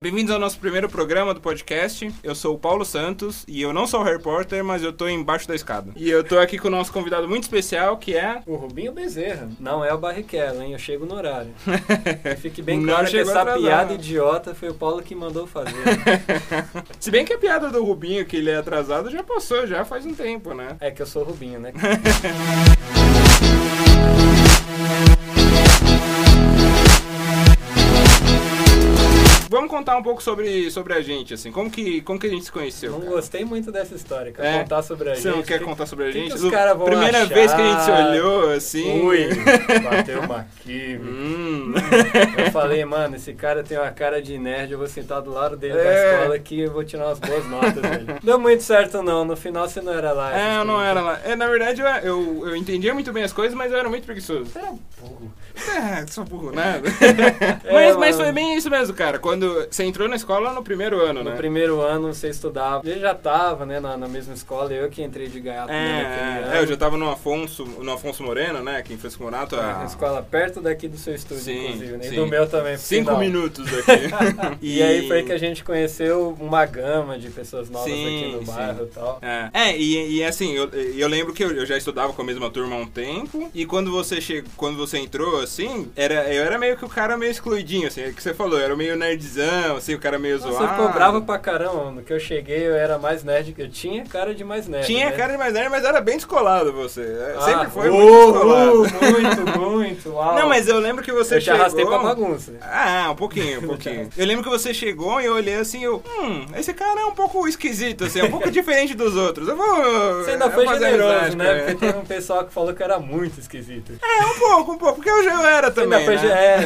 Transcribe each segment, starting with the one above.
Bem-vindos ao nosso primeiro programa do podcast. Eu sou o Paulo Santos e eu não sou o Harry Potter, mas eu tô embaixo da escada. E eu tô aqui com o nosso convidado muito especial, que é. O Rubinho Bezerra. Não é o Barrichello, hein? Eu chego no horário. Que Fique bem Não claro que essa atrasado. piada idiota foi o Paulo que mandou fazer. Se bem que a piada do Rubinho, que ele é atrasado, já passou, já faz um tempo, né? É que eu sou o Rubinho, né? Vamos contar um pouco sobre, sobre a gente, assim. Como que, como que a gente se conheceu? Não cara? gostei muito dessa história. Quer É? contar sobre a Você gente? não quer Que- contar sobre a que que gente? os caras vão Primeira achar? vez que a gente se olhou, assim. Ui, bateu uma química. Hum. Eu falei, mano, esse cara tem uma cara de nerd, eu vou sentar do lado dele É. da escola que eu vou tirar umas boas notas dele. Deu muito certo não, no final você não era lá. É, eu não era lá. É, na verdade, eu, eu, eu entendia muito bem as coisas, mas eu era muito preguiçoso. Você era burro. É, sou burro nada. É, mas, mas foi bem isso mesmo, cara. Quando você entrou na escola no primeiro ano, No né? primeiro ano você estudava, ele já tava, né, na, na mesma escola, eu que entrei de gaiato né, É, é, eu já tava no Afonso, no Afonso Moreno, né? Aqui em Francisco Morato. É, escola perto daqui do seu estúdio, Sim, inclusive, né? sim. E do meu também. por cinco sinal. minutos daqui. E aí foi que a gente conheceu uma gama de pessoas novas Sim, aqui no sim. bairro e tal. É, é e, e assim, eu, eu lembro que eu, eu já estudava com a mesma turma há um tempo, e quando você chegou, quando você entrou, assim, era, eu era meio que o cara meio excluidinho, assim, é o que você falou, eu era meio nerdzão, assim, o cara meio Nossa, zoado. Você ficou bravo pra caramba. No que eu cheguei, eu era mais nerd. Eu tinha cara de mais nerd. Tinha né? cara de mais nerd, mas era bem descolado você. É, Ah, Sempre foi uh, muito descolado. uh, muito, muito. Uau. Não, mas eu lembro que você eu chegou... arrastei pra bagunça. Ah, um pouquinho, um pouquinho. Eu lembro que você chegou e eu olhei assim, eu, hum, esse cara é um pouco esquisito, assim, é um pouco diferente dos outros. Eu vou. Você ainda eu foi generoso, né? Porque teve um pessoal que falou que era muito esquisito. É, um pouco, um pouco, porque eu já era também. ainda né?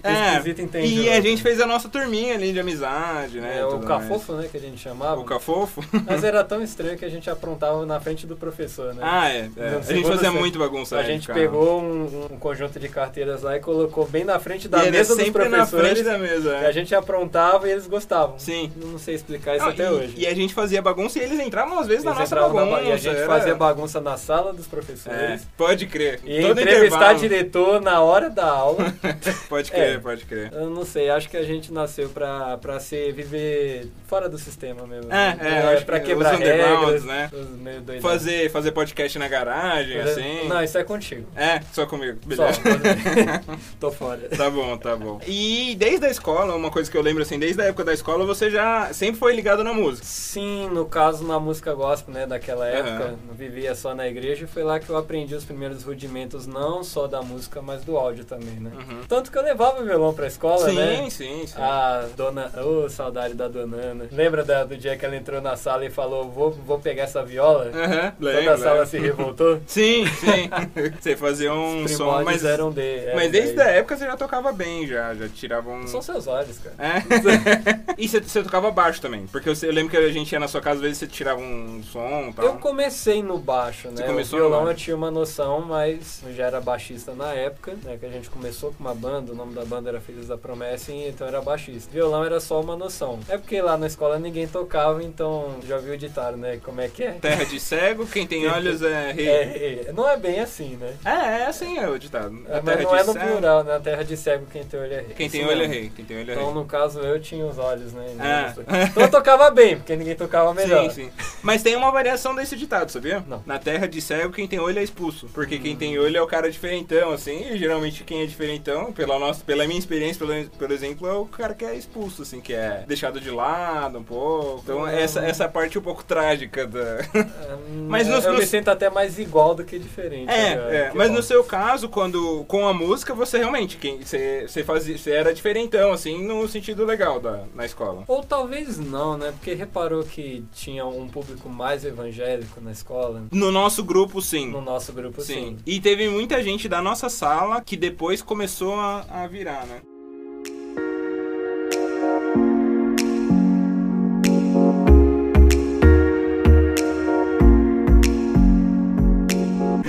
é, É, entende. E a gente fez a nossa turminha ali de amizade, né? É, o cafofo, né, que a gente chamava. mais. O cafofo? Mas era tão estranho que a gente aprontava na frente do professor, né? Ah, é. é. A gente fazia muito bagunça. a né, gente carro. pegou um, um conjunto de carteiras lá e colocou bem na frente da E mesa dos sempre na professores. frente da mesa. E é. a gente aprontava e eles gostavam. Sim. Eu não sei explicar isso Não, até e, hoje. E a gente fazia bagunça e eles entravam às vezes Eles na nossa na bagunça. ba- e a gente era- fazia bagunça na sala dos É, professores. pode crer. E Todo entrevistar diretor na hora da aula. Pode crer, É. pode crer. Eu não sei, acho que a gente nasceu pra, pra ser, viver fora do sistema mesmo. É, é, eu acho pra que quebrar os undergrounds, regras, né? os. Fazer, fazer podcast na garagem, Fazer- assim. Não, isso é contigo. É, só comigo. Só. Beleza. Tô fora. Tá bom, tá bom. E desde a escola, uma coisa que eu lembro assim, desde a época da escola, você já sempre foi ligado na música. Sim, no caso na música gospel, né, daquela época, não vivia só na igreja, foi lá que eu aprendi os primeiros rudimentos não só da música, mas do áudio também, né? Uhum. Tanto que eu levava o violão pra escola, Sim, né? sim, sim. A dona. Ô, saudade da dona Ana. Lembra da- do dia que ela entrou na sala e falou: Vou, vou pegar essa viola? Aham, Toda lembro, a sala lembro. se revoltou. Sim, sim. você fazia um Os som, mas, eram de. mas desde a época você já tocava bem, já, já tirava um... São seus olhos, cara. É? e você, você tocava baixo também, porque eu, eu lembro que a gente ia na sua casa, às vezes você tirava um som e tal. Eu comecei no baixo, Você né? começou o violão eu tinha uma noção, mas eu já era baixista na época, né? Que a gente começou com uma banda, o nome da banda era Filhos da Promessa, e então era baixista. Violão era só uma noção. É porque lá na escola ninguém tocava, então já ouviu o ditado, né? Como é que é? Terra de cego, quem tem olhos é rei. É, é, não é bem assim, né? É, é assim é o ditado. É, mas terra não é no cego- plural, na terra de cego quem tem olho é rei. Quem tem Isso olho é rei. Quem tem olho é Então, rei. no caso, eu tinha os olhos, né? É. Então eu tocava bem, porque ninguém tocava melhor. Sim, sim. Mas tem uma variação desse ditado, sabia? Não. Na terra de cego, quem tem olho é expulso. Porque quem tem olho é o cara diferentão, assim. E geralmente quem é diferentão, pela, nossa, pela minha experiência, pelo, por exemplo, é o cara que é expulso, assim, que é deixado de lado um pouco. Então, Hum. essa, essa parte um pouco trágica da. Mas nos- eu nos- me sinto até mais igual do que diferente. É, agora, é, que mas bom. no seu caso, quando com a música, você realmente, quem, você, você, fazia, você era diferentão, assim, no sentido legal da, na escola. Ou talvez não, né? Porque reparou que tinha um público mais evangélico na escola. No nosso grupo, sim. No nosso grupo, Sim. sim. E teve muita gente da nossa sala que depois começou a, a virar, né?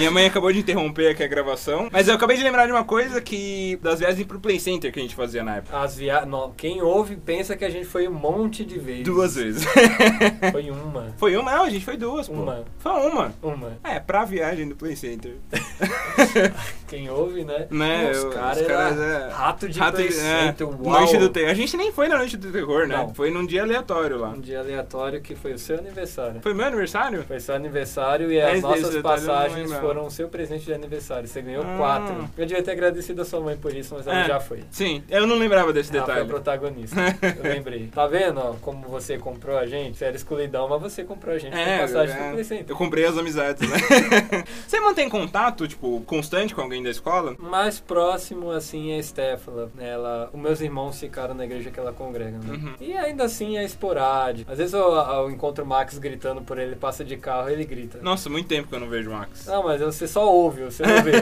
Minha mãe acabou de interromper aqui a gravação, mas eu acabei de lembrar de uma coisa que das viagens pro Play Center que a gente fazia na época. As via... não, quem ouve pensa que a gente foi um monte de vezes. Duas vezes. Foi uma. Foi uma? Não, a gente foi duas, pô. Uma. Foi uma. Uma. É, pra viagem do Play Center. quem ouve, né? Né, Os caras era é, rato de Rato, precinto, é, uau. Noite do Terror. A gente nem foi na Noite do Terror, né? Não. Foi num dia aleatório lá. Um dia aleatório que foi o seu aniversário. Foi meu aniversário? Foi seu aniversário e É, as nossas passagens lembrava. Foram o seu presente de aniversário. Você ganhou Ah. quatro. Eu devia ter agradecido a sua mãe por isso, mas ela É. já foi. Sim, eu não lembrava desse Ela foi a detalhe. protagonista. Eu lembrei. Tá vendo, ó, como você comprou a gente? Você era escuridão, mas você comprou a gente. É, passagem é. do presente. Eu comprei as amizades, né? Você mantém contato, tipo, constante com alguém da escola? Mais próximo, assim, é a Stefala. Ela, os meus irmãos ficaram na igreja que ela congrega, né? Uhum. E ainda assim é esporádico. Às vezes eu, eu encontro o Max gritando por ele, passa de carro, ele grita. Nossa, muito tempo que eu não vejo o Max. Não, mas você só ouve, você não vê.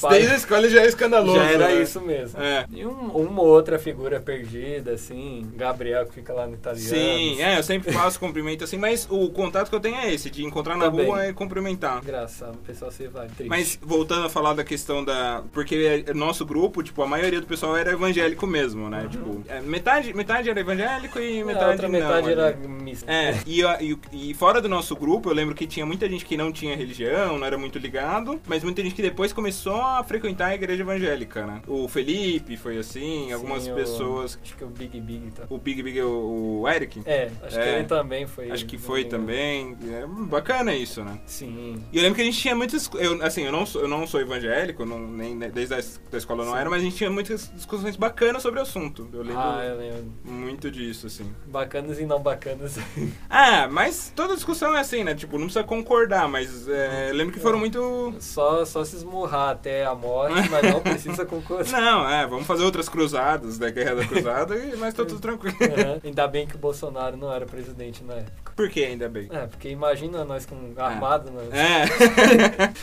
Pai, Desde a escola já é escandaloso. já era né? isso mesmo. É. E um- uma ou outra figura perdida, assim, Gabriel que fica lá no italiano. Sim, é, eu sempre faço cumprimento assim, mas o contato que eu tenho é esse, de encontrar na Também. rua e cumprimentar. Engraçado, o pessoal se vai. Triste. Mas voltando a falar da questão da. Porque é- nosso grupo, tipo, a maioria do pessoal era evangélico mesmo, né? Tipo, é, metade, metade era evangélico e metade Uhum. outra não. metade ali. era mista. É, e, e, e fora do nosso grupo, eu lembro que tinha muita gente que não tinha religião, não era muito ligado, mas muita gente que depois começou a frequentar a igreja evangélica, né? O Felipe foi assim, algumas Sim, o- pessoas. Acho que o Big Big tá. O Big Big, o, o Eric. É, acho É. que ele também foi. Acho que foi também. É bacana isso, né? Sim. E eu lembro que a gente tinha muitas. Eu, assim, eu não sou, eu não sou evangélico, não, nem desde a es- da escola eu não era, mas a gente tinha muitas discussões bacanas sobre o assunto. Eu lembro Ah, eu lembro. muito disso, assim. Bacanas e não bacanas. Ah, mas toda discussão é assim, né? Tipo, não precisa concordar, mas é, eu lembro que foram muito. só, só se esmurrar até a morte, mas não precisa concordar. Não, é, vamos fazer outras cruzadas da Guerra da Cruzada, e- mas tá tudo tranquilo. Uhum. Ainda bem que o Bolsonaro não era presidente na época. Por que ainda bem? É, porque imagina nós com armado, né?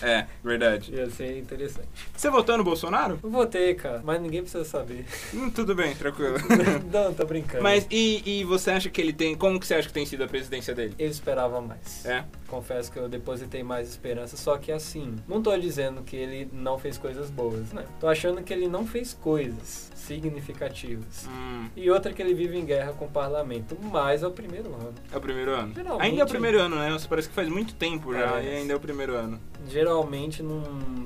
É. é, verdade. Ia ser interessante. Você votou no Bolsonaro? Eu votei, cara, mas ninguém precisa saber. Hum, tudo bem, tranquilo. não, tô brincando. Mas e, e você acha que ele tem. Como que você acha que tem sido a presidência dele? eu esperava mais. É. Confesso que eu depositei mais esperança, só que assim, não tô dizendo que ele não fez coisas boas, né? Tô achando que ele não fez coisas significativas. Hum, E outra que ele vive em guerra com o parlamento, mas é o primeiro ano. é o primeiro ano. Geralmente- Ainda é o primeiro ano, né? Você parece que faz muito tempo já É. e ainda é o primeiro ano. Geralmente não,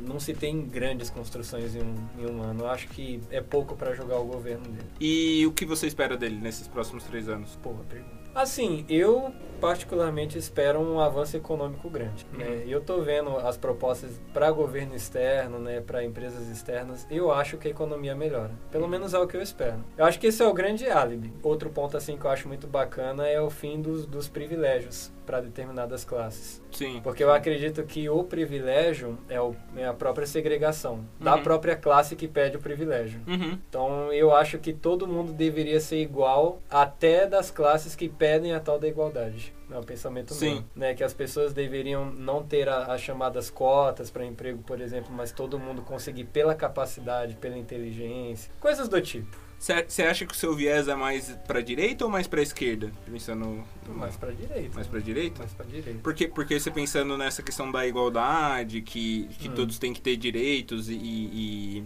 não se tem grandes construções em um, em um ano. Eu acho que é pouco pra jogar o governo dele. E o que você espera dele nesses próximos três anos? Porra, pergunta. Assim, eu particularmente espero um avanço econômico grande. Né? Uhum. E eu tô vendo as propostas para governo externo, né, para empresas externas. Eu acho que a economia melhora. Pelo menos é o que eu espero. Eu acho que esse é o grande álibi. Outro ponto assim que eu acho muito bacana é o fim dos, dos privilégios para determinadas classes. Sim. Porque eu acredito que o privilégio é, o- é a própria segregação da Uhum. própria classe que pede o privilégio. Uhum. Então eu acho que todo mundo deveria ser igual, até das classes que pedem a tal da igualdade. É um pensamento Sim. meu, né? Que as pessoas deveriam não ter as chamadas cotas para emprego, por exemplo, mas todo mundo conseguir pela capacidade, pela inteligência, coisas do tipo. Você acha que o seu viés é mais pra direita ou mais pra esquerda? Pensando no- Mais para direita. mais pra direita? Mais para direita. Porque, porque você pensando nessa questão da igualdade, que, que Hum. todos têm que ter direitos e, e,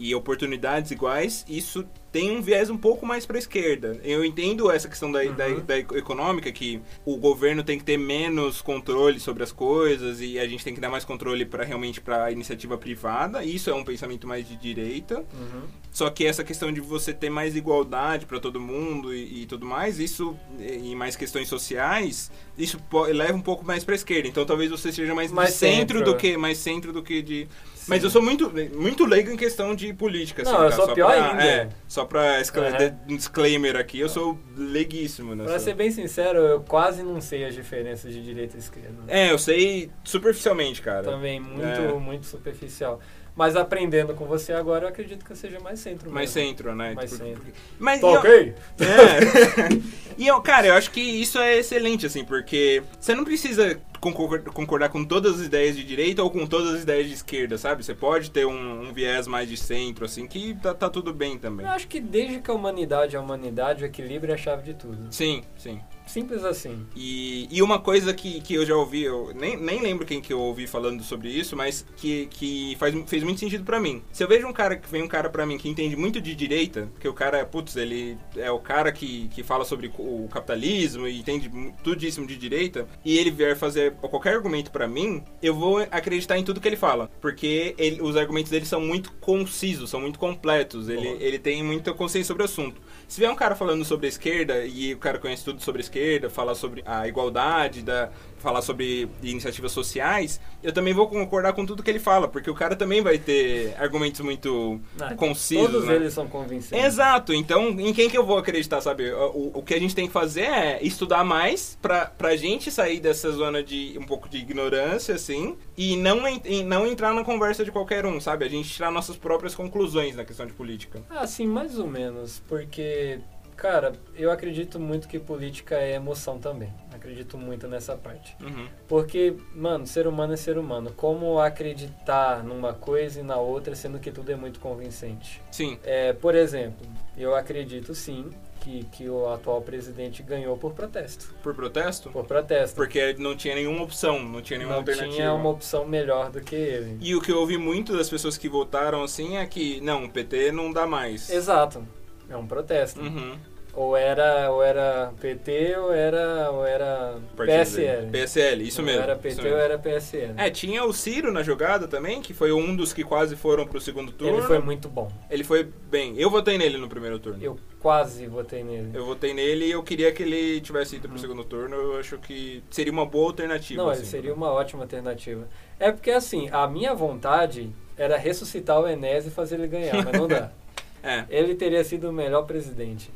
e oportunidades iguais, isso tem um viés um pouco mais para a esquerda. Eu entendo essa questão da, Uhum. da, da econômica, que o governo tem que ter menos controle sobre as coisas e a gente tem que dar mais controle para realmente para a iniciativa privada. Isso é um pensamento mais de direita. Uhum. Só que essa questão de você ter mais igualdade para todo mundo e, e tudo mais, isso e mais questões sociais, isso leva um pouco mais para esquerda. Então talvez você seja mais, Mais centro, centro. do que mais centro do que de. Mas eu sou muito muito leigo em questão de política. Não, assim, eu tá? sou Só pior pra- ainda. É, só para Uhum. um disclaimer aqui, eu sou leiguíssimo nessa. Pra ser bem sincero, eu quase não sei as diferenças de direita e esquerda. É, eu sei superficialmente, cara. Também muito, É. muito superficial. Mas aprendendo com você agora, eu acredito que eu seja mais centro Mais mesmo. centro, né? Mais Tipo, centro. Mas Tá e eu- ok? É. e eu, cara, eu acho que isso é excelente, assim, porque você não precisa concor- concordar com todas as ideias de direita ou com todas as ideias de esquerda, sabe? Você pode ter um, um viés mais de centro, assim, que tá, tá tudo bem também. Eu acho que desde que a humanidade é a humanidade, o equilíbrio é a chave de tudo. Sim, sim. Simples assim. E, e uma coisa que, que eu já ouvi, eu nem, nem lembro quem que eu ouvi falando sobre isso, mas que, que faz, fez muito sentido pra mim. Se eu vejo um cara que vem um cara pra mim que entende muito de direita, que o cara, putz, ele é o cara que, que fala sobre o capitalismo e entende tudíssimo de direita, e ele vier fazer qualquer argumento pra mim, eu vou acreditar em tudo que ele fala. Porque ele, os argumentos dele são muito concisos, são muito completos. Ele, ele tem muita consciência sobre o assunto. Se vier um cara falando sobre a esquerda e o cara conhece tudo sobre a esquerda, falar sobre a igualdade, da, falar sobre iniciativas sociais, eu também vou concordar com tudo que ele fala, porque o cara também vai ter argumentos muito ah, concisos. Todos né? eles são convincentes. Exato, então em quem que eu vou acreditar, sabe? O, o que a gente tem que fazer é estudar mais pra, pra gente sair dessa zona de um pouco de ignorância, assim, e não, e não entrar na conversa de qualquer um, sabe? A gente tirar nossas próprias conclusões na questão de política. Ah, sim, mais ou menos, porque Cara, eu acredito muito que política é emoção também. Acredito muito nessa parte. Uhum. Porque, mano, ser humano é ser humano. Como acreditar numa coisa e na outra, sendo que tudo é muito convincente? Sim. É, por exemplo, eu acredito sim que, que o atual presidente ganhou por protesto. Por protesto? Por protesto. Porque não tinha nenhuma opção, não tinha nenhuma não alternativa. Não tinha uma opção melhor do que ele. E o que eu ouvi muito das pessoas que votaram assim é que, não, o PT não dá mais. Exato. É um protesto. Uhum. Ou era, ou era PT ou era, ou era PSL. PSL, isso ou mesmo. Era PT ou era PSL. É, tinha o Ciro na jogada também, que foi um dos que quase foram pro segundo turno. Ele foi muito bom. Ele foi bem. Eu votei nele no primeiro turno. Eu quase votei nele. Eu votei nele e eu queria que ele tivesse ido pro hum. segundo turno. Eu acho que seria uma boa alternativa. Não, assim, seria uma ótima alternativa. É porque assim, a minha vontade era ressuscitar o Enes e fazer ele ganhar, mas não dá. é. Ele teria sido o melhor presidente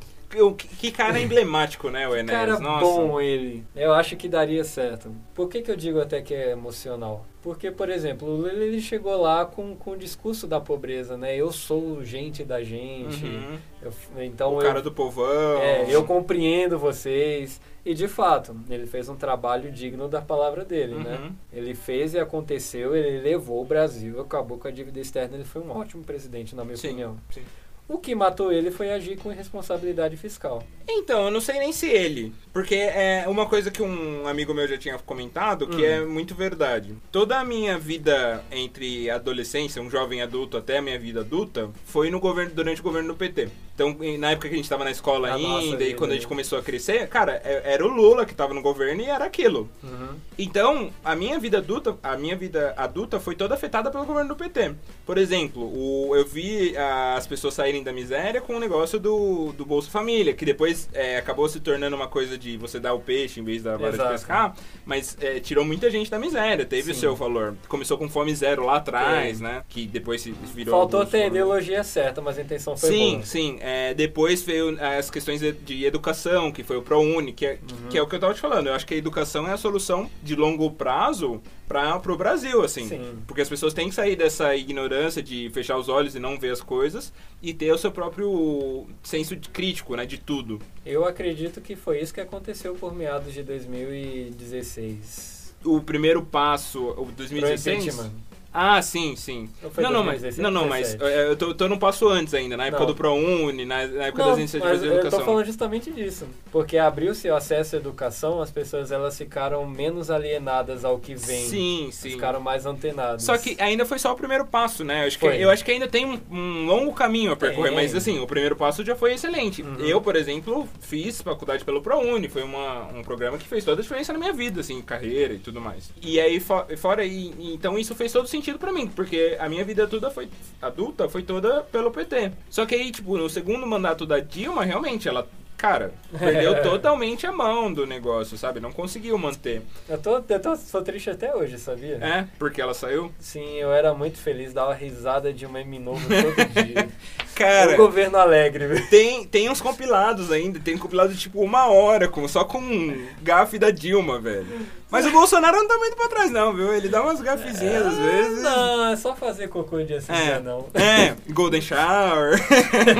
que cara emblemático, né, o Enéas? Cara Nossa. bom ele. Eu acho que daria certo. Por que, que eu digo até que é emocional? Porque, por exemplo, o Lula ele chegou lá com, com o discurso da pobreza, né? Eu sou gente da gente. Uhum. Eu, então o eu, cara do povão. É, eu compreendo vocês. E de fato, ele fez um trabalho digno da palavra dele, né? uhum. né? Ele fez e aconteceu, ele levou o Brasil, acabou com a dívida externa, ele foi um ótimo presidente, na minha sim, opinião. Sim. O que matou ele foi agir com irresponsabilidade fiscal. Então, eu não sei nem se ele. Porque é uma coisa que um amigo meu já tinha comentado que hum. é muito verdade. Toda a minha vida entre adolescência, um jovem adulto até a minha vida adulta, foi no governo durante o governo do PT. Então, na época que a gente estava na escola a ainda e quando a gente começou a crescer, cara, é, era o Lula que estava no governo e era aquilo. Uhum. Então, a minha vida adulta, a minha vida adulta foi toda afetada pelo governo do PT. Por exemplo, o, eu vi as pessoas saírem da miséria com o negócio do, do Bolsa Família, que depois é, acabou se tornando uma coisa de você dar o peixe em vez da vara de pescar, mas é, tirou muita gente da miséria, teve Sim. o seu valor. Começou com fome zero lá atrás, né? Que depois se virou. Faltou ter a ideologia certa, mas a intenção foi sim, boa. Sim, sim. É, depois veio as questões de educação, que foi o ProUni, que é, uhum. que é o que eu tava te falando. Eu acho que a educação é a solução de longo prazo para o Brasil, assim. Sim. Porque as pessoas têm que sair dessa ignorância de fechar os olhos e não ver as coisas e ter o seu próprio senso de crítico, né, de tudo. Eu acredito que foi isso que aconteceu por meados de 2016. O primeiro passo, o 2016? Ah, sim, sim. Não, não, mas, não, não, mas é, eu tô, tô num passo antes ainda, na época não. do ProUni, na, na época não, das iniciativas de educação. Eu tô falando justamente disso. Porque abriu-se o acesso à educação, as pessoas elas ficaram menos alienadas ao que vem. Sim, sim. Ficaram mais antenadas. Só que ainda foi só o primeiro passo, né? Eu acho, que, eu acho que ainda tem um, um longo caminho a percorrer, tem. mas assim, o primeiro passo já foi excelente. Uhum. Eu, por exemplo, fiz faculdade pelo ProUni, foi uma, um programa que fez toda a diferença na minha vida, assim, carreira e tudo mais. E aí, fora aí, então isso fez todo sentido para mim, porque a minha vida toda foi adulta foi toda pelo PT. Só que aí, tipo, no segundo mandato da Dilma, realmente, ela cara, perdeu totalmente a mão do negócio, sabe? Não conseguiu manter. Eu tô, eu tô, sou triste até hoje, sabia? É? Porque ela saiu? Sim, eu era muito feliz, dava risada de um meme novo todo dia. Cara, o governo alegre, viu? Tem, tem uns compilados ainda, tem compilado de tipo uma hora, com, só com um gafe da Dilma, velho. Mas o Bolsonaro não tá muito pra trás, não, viu? Ele dá umas gafezinhas é, às vezes. Não, é só fazer cocô de assim, é, não. É, Golden Shower.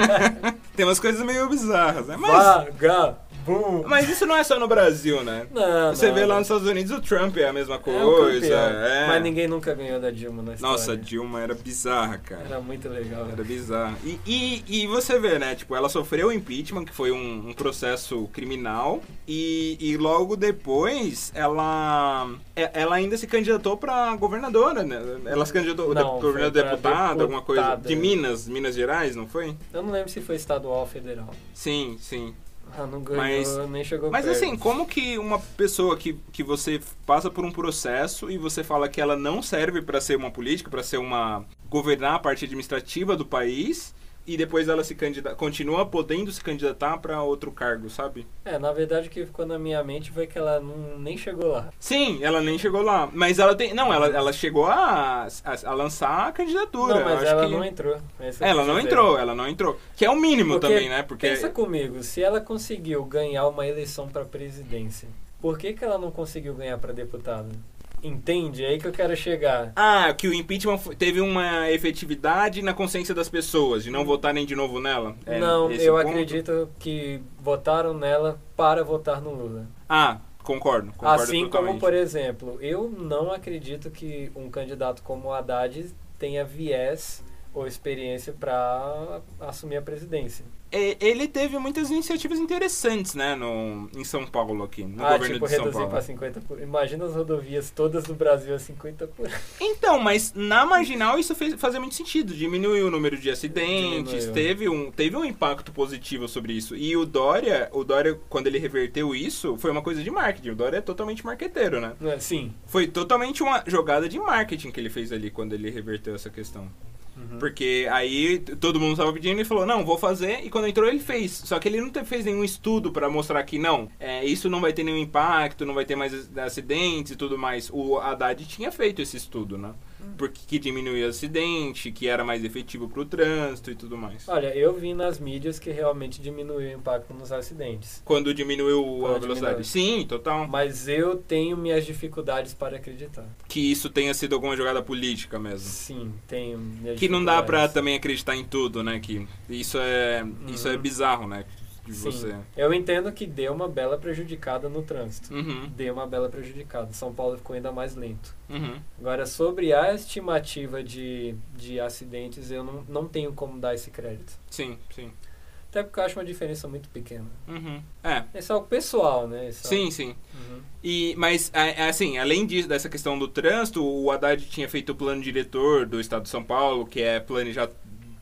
tem umas coisas meio bizarras, né? Mas... Vagabundo. Bum! Mas isso não é só no Brasil, né? Não, Você não, vê lá não. nos Estados Unidos o Trump é a mesma É um coisa. campeão. é. Mas ninguém nunca ganhou da Dilma na história. Nossa, a Dilma era bizarra, cara. Era muito legal. Era bizarro. E, e, e você vê, né? Tipo, ela sofreu o impeachment, que foi um, um processo criminal. E, e logo depois, ela é- ela ainda se candidatou pra governadora, né? Ela se candidatou Não, de, governadora pra deputada, alguma coisa. De Minas, Minas Gerais, não foi? Eu não lembro se foi estadual ou federal. Sim, sim. Ah, não ganhou, Mas- nem chegou Mas perto. assim, como que uma pessoa que, que você passa por um processo e você fala que ela não serve pra ser uma política, pra ser uma governar a parte administrativa do país e depois ela se candidata, continua podendo se candidatar pra outro cargo, sabe? É, na verdade o que ficou na minha mente foi que ela não, nem chegou lá. Sim, ela nem chegou lá, mas ela tem, não, ela, ela chegou a, a, a lançar a candidatura. não, mas ela que- não entrou. É Ela não dizer. entrou, ela não entrou, que é o mínimo Porque também, né? Porque Pensa comigo, se ela conseguiu ganhar uma eleição pra presidência, por que, que ela não conseguiu ganhar pra deputada? Entende? É aí que eu quero chegar. Ah, que o impeachment teve uma efetividade na consciência das pessoas, de não votarem de novo nela? É não, eu ponto? acredito que votaram nela para votar no Lula. Ah, concordo, concordo assim totalmente. como, por exemplo, eu não acredito que um candidato como o Haddad tenha viés ou experiência para assumir a presidência. É, Ele teve muitas iniciativas interessantes, né, no, em São Paulo aqui, no ah, governo tipo, de São reduzir Paulo. para 50 por... Imagina as rodovias todas do Brasil a 50 por... Então, mas na marginal isso fez, fazia muito sentido. Diminuiu o número de acidentes, Diminuiu. teve um, teve um impacto positivo sobre isso. E o Dória, o Dória, quando ele reverteu isso, foi uma coisa de marketing. O Dória é totalmente marqueteiro, né? É? Sim. Foi totalmente uma jogada de marketing que ele fez ali quando ele reverteu essa questão. Uhum. Porque aí todo mundo estava pedindo e falou, não, vou fazer. E quando entrou ele fez. Só que ele não fez nenhum estudo para mostrar que não, é, isso não vai ter nenhum impacto, não vai ter mais ac- acidentes e tudo mais. O Haddad tinha feito esse estudo, né? Porque que diminuía acidente, que era mais efetivo pro trânsito e tudo mais. Olha, eu vi nas mídias que realmente diminuiu o impacto nos acidentes. Quando diminuiu a Quando velocidade. diminuiu. Sim, total. Mas eu tenho minhas dificuldades para acreditar. Que isso tenha sido alguma jogada política mesmo. Sim, tenho minhas Que não dá dificuldades. também acreditar em tudo, né? Que isso é, isso é Uhum. bizarro, né? De Sim. você. Eu entendo que deu uma bela prejudicada no trânsito. Uhum, Deu uma bela prejudicada. São Paulo ficou ainda mais lento. uhum. Agora, sobre a estimativa de, de acidentes, eu não, não tenho como dar esse crédito. Sim, sim. Até porque eu acho uma diferença muito pequena. Uhum. É, Esse é algo pessoal, né? Esse é sim, algo- sim. Uhum. E, mas, é, é assim, além disso, dessa questão do trânsito, o Haddad tinha feito o plano diretor do Estado de São Paulo, que é planejado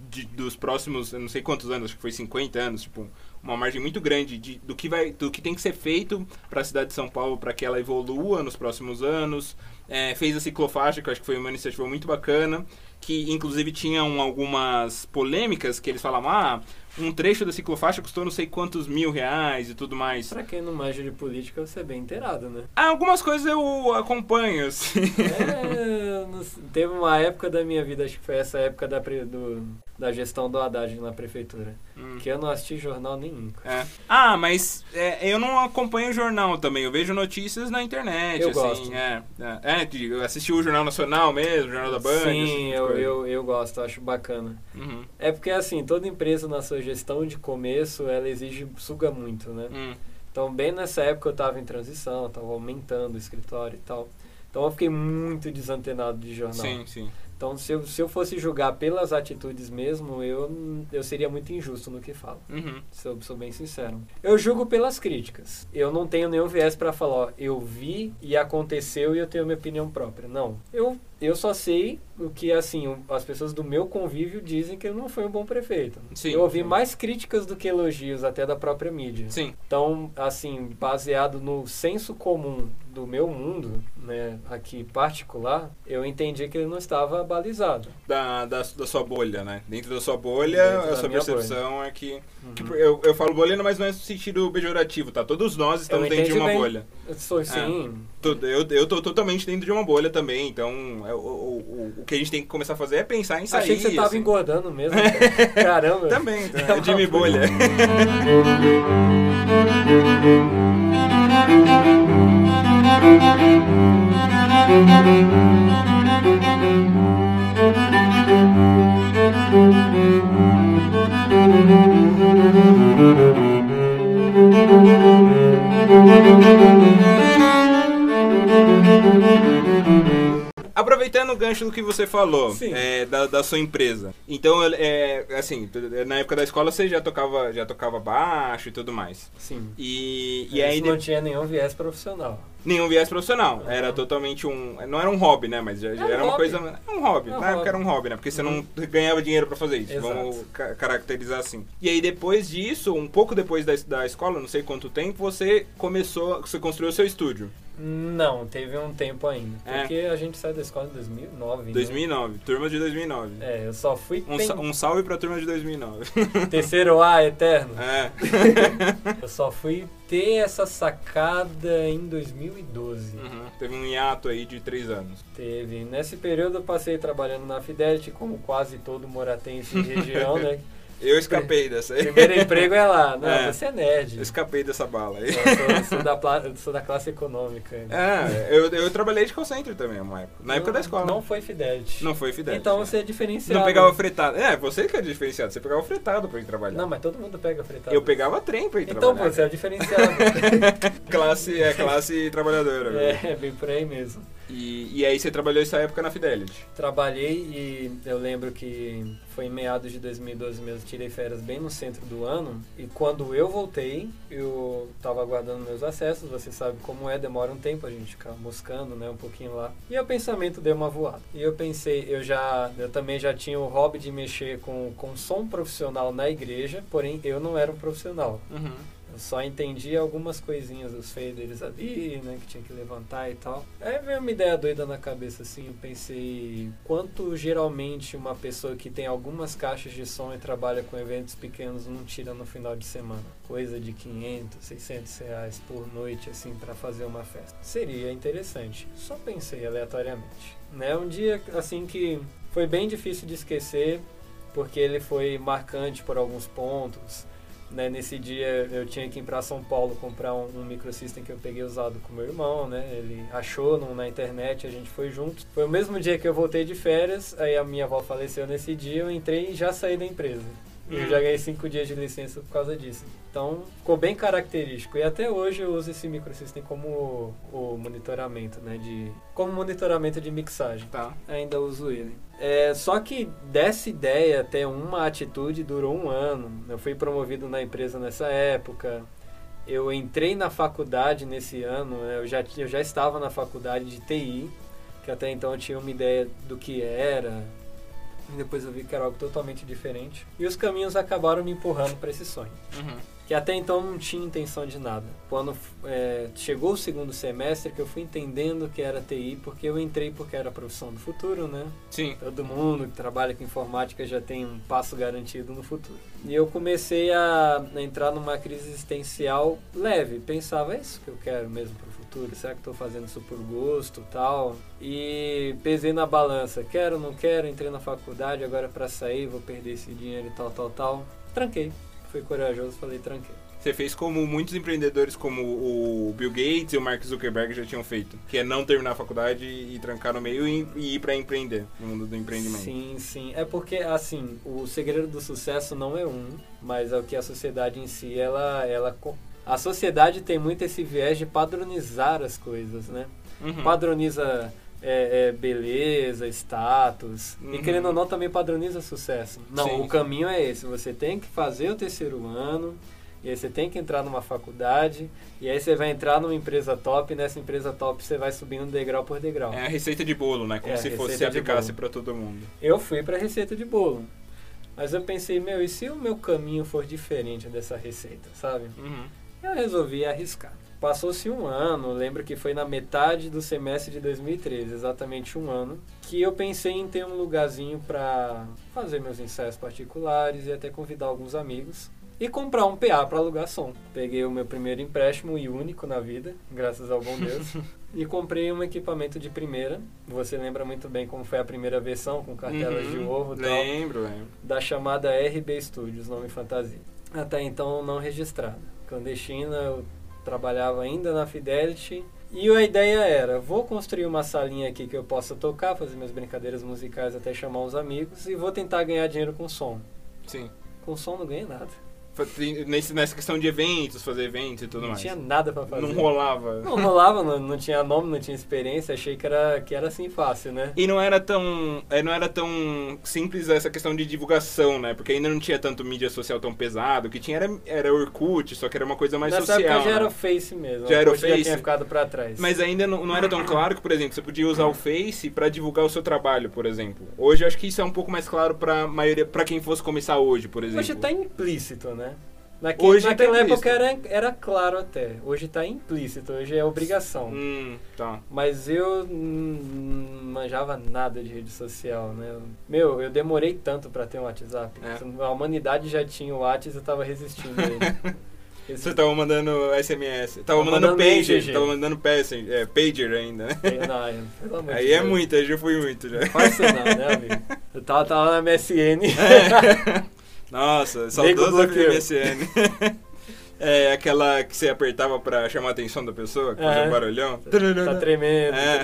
de- dos próximos, eu não sei quantos anos, acho que foi 50 anos, tipo, uma margem muito grande de, do, que vai, do que tem que ser feito para a cidade de São Paulo para que ela evolua nos próximos anos. É, fez a ciclofaixa, que eu acho que foi uma iniciativa muito bacana, que inclusive tinham algumas polêmicas que eles falavam, ah, um trecho da ciclofaixa custou não sei quantos mil reais e tudo mais. Pra quem não manja de política, você é bem inteirado, né? Ah, algumas coisas eu acompanho, assim. É, não teve uma época da minha vida, acho que foi essa época da, do, da gestão do Haddad na prefeitura, Hum, que eu não assisti jornal nenhum. é. Ah, mas é, eu não acompanho jornal também, eu vejo notícias na internet, Eu assim. gosto. É, é, é, eu assisti o Jornal Nacional mesmo, o Jornal da Band. Sim, eu, eu, eu gosto, acho bacana. Uhum, É porque assim, toda empresa na sua gestão de começo, ela exige, suga muito, né? hum, Então, bem nessa época eu tava em transição, eu tava aumentando o escritório e tal. Então eu fiquei muito desantenado de jornal. sim, sim. Então, se eu, se eu fosse julgar pelas atitudes mesmo, eu, eu seria muito injusto no que falo. Uhum, Sou, sou bem sincero. Eu julgo pelas críticas. Eu não tenho nenhum viés pra falar, ó, eu vi e aconteceu e eu tenho minha opinião própria. Não. Eu, eu só sei o que, assim, as pessoas do meu convívio dizem que ele não foi um bom prefeito. Sim, eu ouvi sim. mais críticas do que elogios, até da própria mídia. sim. Então, assim, baseado no senso comum do meu mundo, né, aqui particular, eu entendi que ele não estava balizado. Da, da, da sua bolha, né? Dentro da sua bolha, Dentro a sua percepção é que. Uhum. que eu, eu falo bolha, mas não é no sentido pejorativo, tá? Todos nós estamos dentro de uma bem. bolha. Eu sou, sim, Tudo- Eu, eu tô totalmente dentro de uma bolha também, então é, o, o, o, o que a gente tem que começar a fazer é pensar em sair. Achei que você tava assim. engordando mesmo. cara. Caramba. Também, tá? É uma Jimmy Bolha. Thank Aproveitando o gancho do que você falou, é, da, da sua empresa. Então, é, assim, na época da escola você já tocava, já tocava baixo e tudo mais. Sim. E, e aí não tinha nenhum viés profissional. nenhum viés profissional. Uhum. Era totalmente um. Não era um hobby, né? Mas já, já É um era uma hobby. coisa. É um hobby. É Na época hobby. era um hobby, né? Porque você Uhum. não ganhava dinheiro pra fazer isso. Exato. Vamos ca- caracterizar assim. E aí depois disso, um pouco depois da, da escola, não sei quanto tempo, você começou. Você construiu o seu estúdio. Não, teve um tempo ainda. É. Porque a gente saiu da escola em 2009. né? 2009, turma de 2009. É, eu só fui Um, pen- um salve pra turma de 2009. terceiro A eterno. é. Eu só fui ter essa sacada em 2012. Uhum. Teve um hiato aí de três anos. Teve. Nesse período eu passei trabalhando na Fidelity, como quase todo moratense em região, né? Eu escapei dessa aí. Primeiro emprego é lá. Não, É. você é nerd. Eu escapei dessa bala aí. Eu sou, sou da, sou da classe econômica. É, eu, eu trabalhei de call center também, uma época. Na época da escola. Não foi Fidelity. Não foi Fidel. Então você é diferenciado. Não pegava fretado. É, você que é diferenciado. Você pegava fretado pra ir trabalhar. Não, mas todo mundo pega fretado. Eu pegava trem pra ir Então, trabalhar. pô, você é o diferenciado. Classe, é classe trabalhadora. velho. é, bem por aí mesmo. E, e aí você trabalhou essa época na Fidelity. Trabalhei e eu lembro que foi em meados de 2012 mesmo, tirei férias bem no centro do ano. E quando eu voltei, eu tava aguardando meus acessos, você sabe como é, demora um tempo a gente ficar moscando, né, um pouquinho lá. E o pensamento deu uma voada. E eu pensei, eu já, eu também já tinha o hobby de mexer com, com som profissional na igreja, porém eu não era um profissional. Eu só entendi algumas coisinhas dos faders ali, né, que tinha que levantar e tal. Aí veio uma ideia doida na cabeça, assim, eu pensei quanto geralmente uma pessoa que tem algumas caixas de som e trabalha com eventos pequenos não tira no final de semana. Coisa de 500, 600 reais por noite, assim, para fazer uma festa. Seria interessante. Só pensei aleatoriamente. Né, um dia, assim, que foi bem difícil de esquecer, porque ele foi marcante por alguns pontos. Né, nesse dia eu tinha que ir para São Paulo comprar um, um microsystem que eu peguei usado com meu irmão, né? Ele achou na internet, a gente foi junto. Foi o mesmo dia que eu voltei de férias, aí a minha avó faleceu nesse dia, eu entrei e já saí da empresa. E eu já ganhei cinco dias de licença por causa disso. Então ficou bem característico. E até hoje eu uso esse microsystem como o, o monitoramento, né? De, como monitoramento de mixagem Tá. ainda uso ele. É, só que dessa ideia até uma atitude durou um ano. Eu fui promovido na empresa nessa época. Eu entrei na faculdade nesse ano. né, Eu já, eu já estava na faculdade de TI, que até então eu tinha uma ideia do que era. E depois eu vi que era algo totalmente diferente. E os caminhos acabaram me empurrando para esse sonho Uhum. que até então não tinha intenção de nada. Quando é, chegou o segundo semestre, que eu fui entendendo que era TI, porque eu entrei porque era a profissão do futuro, né? Sim. Todo mundo que trabalha com informática já tem um passo garantido no futuro. E eu comecei a entrar numa crise existencial leve. Pensava, é isso que eu quero mesmo pro futuro? Será que estou fazendo isso por gosto tal? E pesei na balança. Quero, não quero? Entrei na faculdade, agora para sair vou perder esse dinheiro e tal, tal, tal. Tranquei. Fui corajoso, falei tranquei. Você fez como muitos empreendedores, como o Bill Gates e o Mark Zuckerberg já tinham feito, que é não terminar a faculdade e trancar no meio e, e ir pra empreender, no mundo do empreendimento. Sim, sim. É porque, assim, o segredo do sucesso não é um, mas é o que a sociedade em si, ela... ela a sociedade tem muito esse viés de padronizar as coisas, né? Uhum. Padroniza é, é, beleza, status. E Uhum. querendo ou não, também padroniza sucesso. Não, Sim. o caminho é esse. Você tem que fazer o terceiro ano, e aí você tem que entrar numa faculdade, e aí você vai entrar numa empresa top, e nessa empresa top você vai subindo degrau por degrau. É a receita de bolo, né? Como É, a se fosse se aplicasse pra todo mundo. Eu fui pra receita de bolo. Mas eu pensei, meu, e se o meu caminho for diferente dessa receita, sabe? Uhum. Eu resolvi arriscar. Passou-se um ano, lembro que foi na metade do semestre de 2013, exatamente um ano, que eu pensei em ter um lugarzinho para fazer meus ensaios particulares e até convidar alguns amigos e comprar um PA para alugar som. Peguei o meu primeiro empréstimo e único na vida, graças ao bom Deus, e comprei um equipamento de primeira. Você lembra muito bem como foi a primeira versão, com cartelas de Uhum. ovo e tal Lembro, lembro. da chamada RB Studios, nome fantasia. Até então não registrada. Clandestina, eu trabalhava ainda na Fidelity. E a ideia era, vou construir uma salinha aqui que eu possa tocar, fazer minhas brincadeiras musicais até chamar uns amigos e vou tentar ganhar dinheiro com som. Sim. Com som não ganha nada. Nessa questão de eventos, fazer eventos e tudo não mais. tinha nada pra fazer. Não rolava. Não rolava, não, não tinha nome, não tinha experiência, achei que era, que era assim fácil, né? E não era tão. é, Não era tão simples essa questão de divulgação, né? Porque ainda não tinha tanto mídia social tão pesado. O que tinha era, era Orkut, só que era uma coisa mais Nessa social. época já né? era o Face mesmo. Já era o Face? Já tinha ficado pra trás. Mas ainda não, não era tão claro que, por exemplo, você podia usar o Face pra divulgar o seu trabalho, por exemplo. Hoje eu acho que isso é um pouco mais claro pra maioria, para quem fosse começar hoje, por exemplo. Hoje tá implícito, né? Naque, Hoje tá naquela época era, era claro até. Hoje tá implícito, hoje é obrigação. Hum, tá. Mas eu não manjava nada de rede social, né? Meu, eu demorei tanto pra ter um WhatsApp. É. A humanidade já tinha o WhatsApp e eu tava resistindo a ele. Esse- Você tava mandando SMS. Tava Tava mandando, mandando pager. Tava mandando pager, é, pager ainda, né? Não, é- amor de Aí é muito, aí já fui muito já. Faz isso não, né, amigo? Eu tava, tava na MSN. Nossa, saudoso bloqueio. MSN. É aquela que você apertava pra chamar a atenção da pessoa, que fazia É. um barulhão. tá tremendo. É.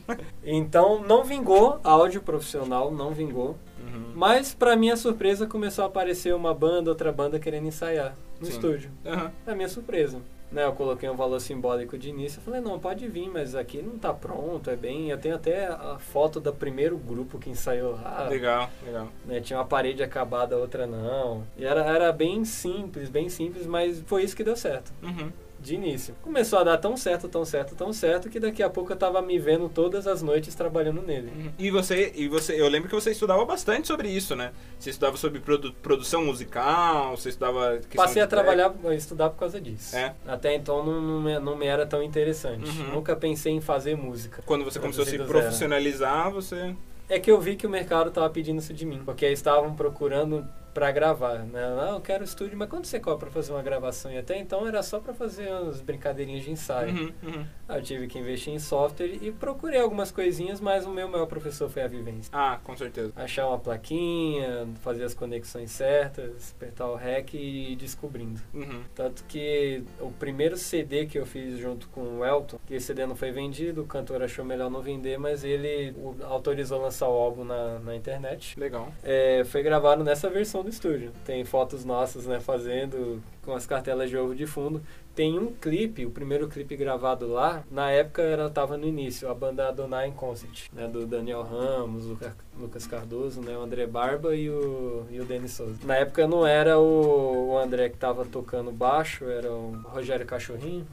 Então, não vingou, áudio profissional não vingou. Uhum. Mas, pra minha surpresa, começou a aparecer uma banda, outra banda querendo ensaiar no Sim. estúdio. Aham. Pra minha surpresa. Né, eu coloquei um valor simbólico de início. Eu falei, não, pode vir, mas aqui não tá pronto, é bem... Eu tenho até a foto do primeiro grupo que ensaiou lá. Legal, legal. né, tinha uma parede acabada, outra não. E era, era bem simples, bem simples, mas foi isso que deu certo. Uhum. De início. Começou a dar tão certo, tão certo, tão certo, que daqui a pouco eu tava me vendo todas as noites trabalhando nele. Uhum. E você, e você, eu lembro que você estudava bastante sobre isso, né? Você estudava sobre produ- produção musical, você estudava. Passei a trabalhar, a estudar por causa disso. É. Até então não, não, me, não me era tão interessante. Uhum. Nunca pensei em fazer música. Quando você começou a se do zero. profissionalizar, você. É que eu vi que o mercado tava pedindo isso de mim, porque eles estavam procurando pra gravar, né? Ah, eu quero estúdio, mas quanto você cobra pra fazer uma gravação? E até então era só pra fazer umas brincadeirinhas de ensaio. Uhum, uhum. Aí eu tive que investir em software e procurei algumas coisinhas, mas o meu maior professor foi a vivência. Ah, com certeza. Achar uma plaquinha, fazer as conexões certas, apertar o REC e ir descobrindo. Uhum. Tanto que o primeiro CD que eu fiz junto com o Elton, que esse CD não foi vendido, o cantor achou melhor não vender, mas ele autorizou lançar o álbum na, na internet. Legal. É, foi gravado nessa versão do estúdio. Tem fotos nossas, né, fazendo com as cartelas de ovo de fundo. Tem um clipe, o primeiro clipe gravado lá, na época ela tava no início, a banda Adonai in Concert, né, do Daniel Ramos, Luca- Lucas Cardoso, né, o André Barba e o, e o Denis Souza. Na época não era o, o André que tava tocando baixo, era o Rogério Cachorrinho.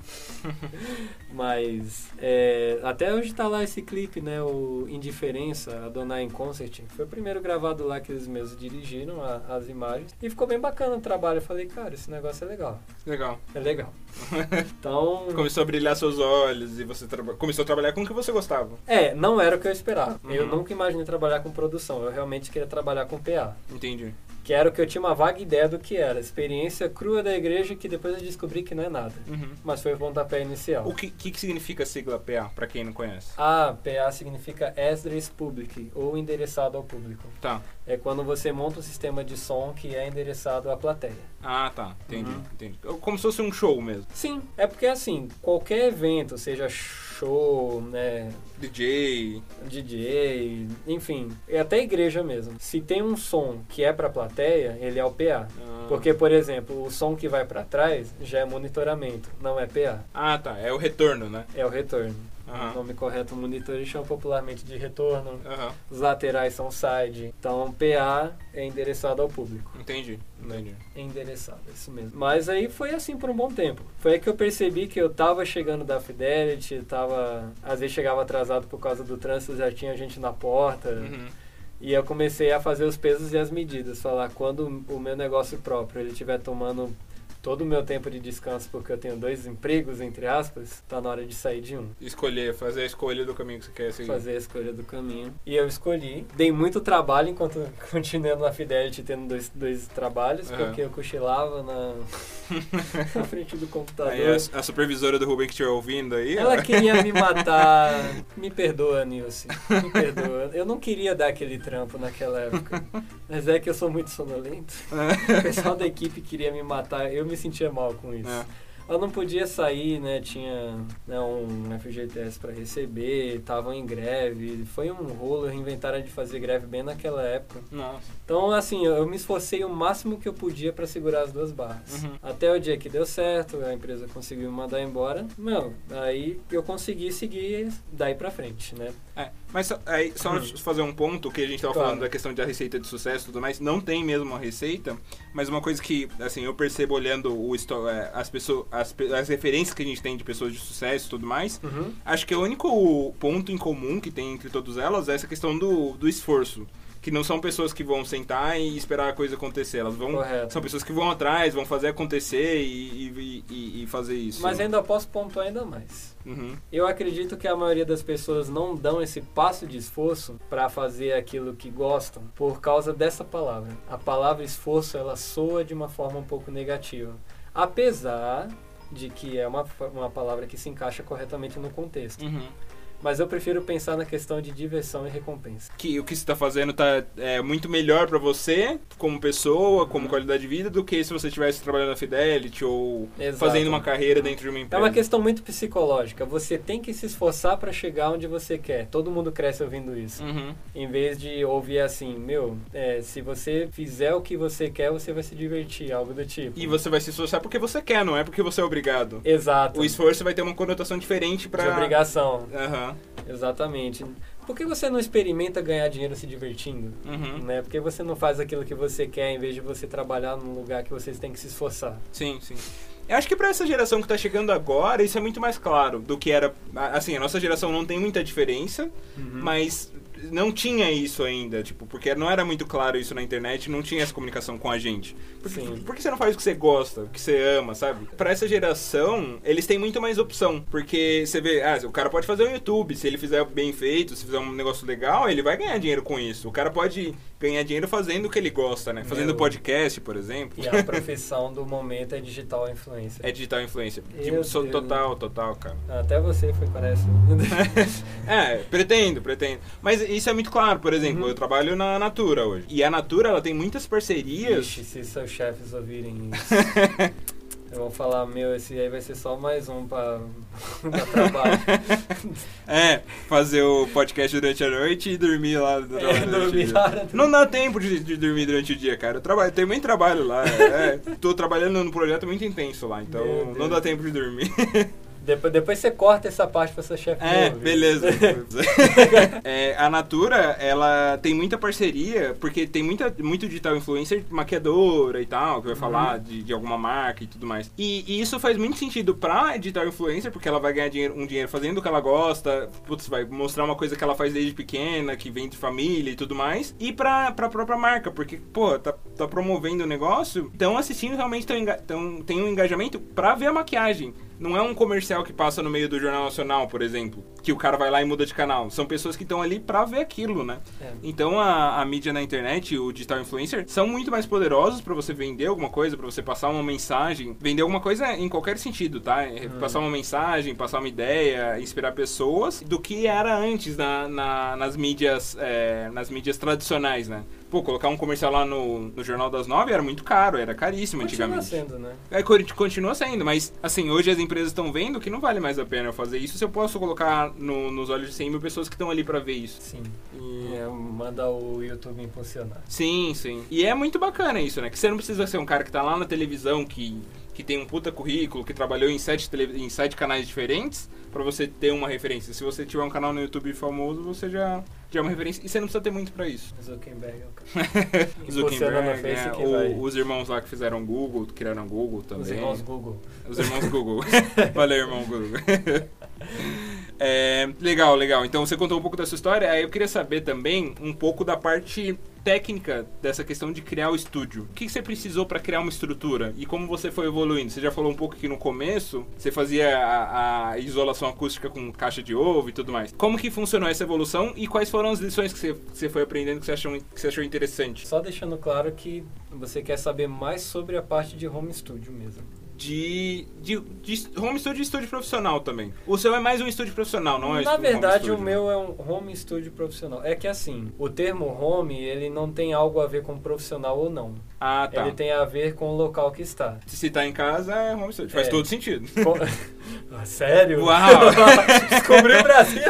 Mas é, até hoje tá lá esse clipe, né? O Indiferença, Adonai in Concert. Foi o primeiro gravado lá que eles mesmos dirigiram a- as imagens. E ficou bem bacana o trabalho. Eu falei, cara, esse negócio é legal. Legal. É legal. Então. Começou a brilhar seus olhos e você começou a trabalhar com o que você gostava. É, não era o que eu esperava. Eu Uhum. nunca imaginei trabalhar com produção. Eu realmente queria trabalhar com PA. Entendi. Que era o que eu tinha uma vaga ideia do que era. Experiência crua da igreja que depois eu descobri que não é nada. Uhum. Mas foi o pontapé inicial. O que, que, que significa a sigla PA, pra quem não conhece? A PA significa Address Public, ou endereçado ao público. Tá. É quando você monta um sistema de som que é endereçado à plateia. Ah, tá. Entendi, Uhum. entendi. Como se fosse um show mesmo. Sim, é porque assim, qualquer evento, seja show, né, DJ. DJ, enfim, e até igreja mesmo. Se tem um som que é pra plateia, ele é o PA. ah. Porque, por exemplo, o som que vai pra trás já é monitoramento, não é PA, Ah, tá. É o retorno, né? é o retorno. Aham. O nome correto, monitor, eles chamam popularmente de retorno. Aham. Os laterais são side. Então, PA é endereçado ao público. Entendi, entendi. É endereçado, é isso mesmo. Mas aí foi assim por um bom tempo. Foi aí que eu percebi que eu tava chegando da Fidelity, tava. Às vezes chegava atrasado por causa do trânsito, já tinha gente na porta. Uhum. E eu comecei a fazer os pesos e as medidas. Falar quando o meu negócio próprio ele estiver tomando todo o meu tempo de descanso, porque eu tenho dois empregos, entre aspas, tá na hora de sair de um. Escolher, fazer a escolha do caminho que você quer seguir. fazer a escolha do caminho. E eu escolhi. Dei muito trabalho enquanto continuando na Fidelity tendo dois, dois trabalhos, Aham. porque eu cochilava na, na frente do computador. Aí a, a supervisora do Ruben que estiver ouvindo aí. Ela ó. queria me matar. Me perdoa, Nilce. Me perdoa. Eu não queria dar aquele trampo naquela época. Mas é que eu sou muito sonolento. O pessoal da equipe queria me matar. Eu me sentia mal com isso. É. Eu não podia sair, né? Tinha né, um FGTS para receber, estavam em greve. Foi um rolo, inventaram de fazer greve bem naquela época. Nossa. Então, assim, eu me esforcei o máximo que eu podia para segurar as duas barras. Uhum. Até o dia que deu certo, a empresa conseguiu me mandar embora. Não, aí eu consegui seguir daí pra frente, né? É, mas só, aí, só Hum. fazer um ponto que a gente tava Claro. falando da questão da receita de sucesso e tudo mais, não tem mesmo uma receita, mas uma coisa que, assim, eu percebo olhando o, é, as pessoas, as, as referências que a gente tem de pessoas de sucesso e tudo mais, Uhum. acho que o único ponto em comum que tem entre todas elas é essa questão do, do esforço. Que não são pessoas que vão sentar e esperar a coisa acontecer. Elas vão. Correto. São pessoas que vão atrás, vão fazer acontecer e, e, e- fazer isso. Mas ainda posso pontuar ainda mais. Uhum. Eu acredito que a maioria das pessoas não dão esse passo de esforço para fazer aquilo que gostam por causa dessa palavra. A palavra esforço ela soa de uma forma um pouco negativa, apesar de que é uma, uma palavra que se encaixa corretamente no contexto. Uhum. Mas eu prefiro pensar na questão de diversão e recompensa. que o que você está fazendo tá é, muito melhor para você como pessoa, Uhum. como qualidade de vida, do que se você estivesse trabalhando na Fidelity ou Exato. fazendo uma carreira dentro de uma É empresa. uma questão muito psicológica. Você tem que se esforçar para chegar onde você quer. Todo mundo cresce ouvindo isso. Uhum. Em vez de ouvir assim, meu, é, se você fizer o que você quer, você vai se divertir, algo do tipo. E você vai se esforçar porque você quer, não é porque você é obrigado. Exato. O esforço vai ter uma conotação diferente para De obrigação. Aham. Exatamente. Por que você não experimenta ganhar dinheiro se divertindo? Uhum. Né? Por que você não faz aquilo que você quer em vez de você trabalhar num lugar que vocês têm que se esforçar? Sim, sim. Eu acho que pra essa geração que tá chegando agora, isso é muito mais claro do que era. Assim, a nossa geração não tem muita diferença, mas não tinha isso ainda, tipo, porque não era muito claro isso na internet, não tinha essa comunicação com a gente. Por, por que você não faz o que você gosta, o que você ama, sabe? Pra essa geração, eles têm muito mais opção, porque você vê, ah, o cara pode fazer um YouTube, se ele fizer bem feito, se fizer um negócio legal, ele vai ganhar dinheiro com isso. O cara pode ganhar dinheiro fazendo o que ele gosta, né? Fazendo Meu. podcast, por exemplo. E a profissão do momento é digital influencer. É digital influencer. Meu Tipo, sou Deus. total, total, cara. Até você foi, parece. É, pretendo, pretendo. Mas isso é muito claro, por exemplo, Uhum. eu trabalho na Natura hoje. E a Natura, ela tem muitas parcerias. Ixi, se seus chefes ouvirem isso. Eu vou falar, meu, esse aí vai ser só mais um pra, pra trabalho. É, fazer o podcast durante a noite e dormir lá É, o dormir dia. lá. Não dá tempo de, de dormir durante o dia, cara. Eu trabalho, também trabalho lá. É, tô trabalhando num projeto muito intenso lá, então Meu não Deus. dá tempo de dormir. Depois, depois você corta essa parte pra seu chefe É, ouvir. beleza. É, a Natura, ela tem muita parceria, porque tem muita, muito digital influencer maquiadora e tal, que vai falar de, de alguma marca e tudo mais. E, e isso faz muito sentido pra digital influencer, porque ela vai ganhar dinheiro, um dinheiro fazendo o que ela gosta, putz, vai mostrar uma coisa que ela faz desde pequena, que vem de família e tudo mais. E pra, pra própria marca, porque, pô, tá, tá promovendo o negócio, estão assistindo realmente, tão, tão, tem um engajamento pra ver a maquiagem. Não é um comercial que passa no meio do Jornal Nacional, por exemplo, que o cara vai lá e muda de canal. São pessoas que estão ali pra ver aquilo, né? É. Então a, a mídia na internet, o digital influencer, são muito mais poderosos pra você vender alguma coisa, pra você passar uma mensagem, vender alguma coisa em qualquer sentido, tá? É, Passar uma mensagem, passar uma ideia, inspirar pessoas, do que era antes na, na- nas mídias, é, nas mídias tradicionais, né? Pô, colocar um comercial lá no, no Jornal das Nove era muito caro, era caríssimo Continua antigamente. sendo, né? É, co- continua sendo, mas assim, hoje as empresas estão vendo que não vale mais a pena eu fazer isso se eu posso colocar no- nos olhos de 100 mil pessoas que estão ali pra ver isso. Sim. E- É, manda o YouTube impulsionar. Sim, sim. E é muito bacana isso, né? Que você não precisa ser um cara que tá lá na televisão, que, que tem um puta currículo, que trabalhou em sete, tele, em sete canais diferentes, pra você ter uma referência. Se você tiver um canal no YouTube famoso, você já, já é uma referência. E você não precisa ter muito pra isso. Zuckerberg é Zuckerberg, vai. O- os irmãos lá que fizeram Google, que criaram Google também. Os irmãos Google. Os irmãos Google. Valeu, irmão Google. É, legal, legal. Então você contou um pouco da sua história. Aí eu queria saber também um pouco da parte técnica dessa questão de criar o estúdio. O que você precisou para criar uma estrutura e como você foi evoluindo? Você já falou um pouco que no começo você fazia a, a isolação acústica com caixa de ovo e tudo mais. Como que funcionou essa evolução e quais foram as lições que você, que você foi aprendendo que você, achou, que você achou interessante? Só deixando claro que você quer saber mais sobre a parte de home studio mesmo. De, de, de home studio e estúdio profissional também. O seu é mais um estúdio profissional, não é Na verdade, o meu é um home studio profissional. É que assim, o termo home, ele não tem algo a ver com profissional ou não. Ah, tá. Ele tem a ver com o local que está. Se tá em casa, é home studio. Faz É. todo sentido. Co- Ah, Sério? Uau! Descobri o Brasil!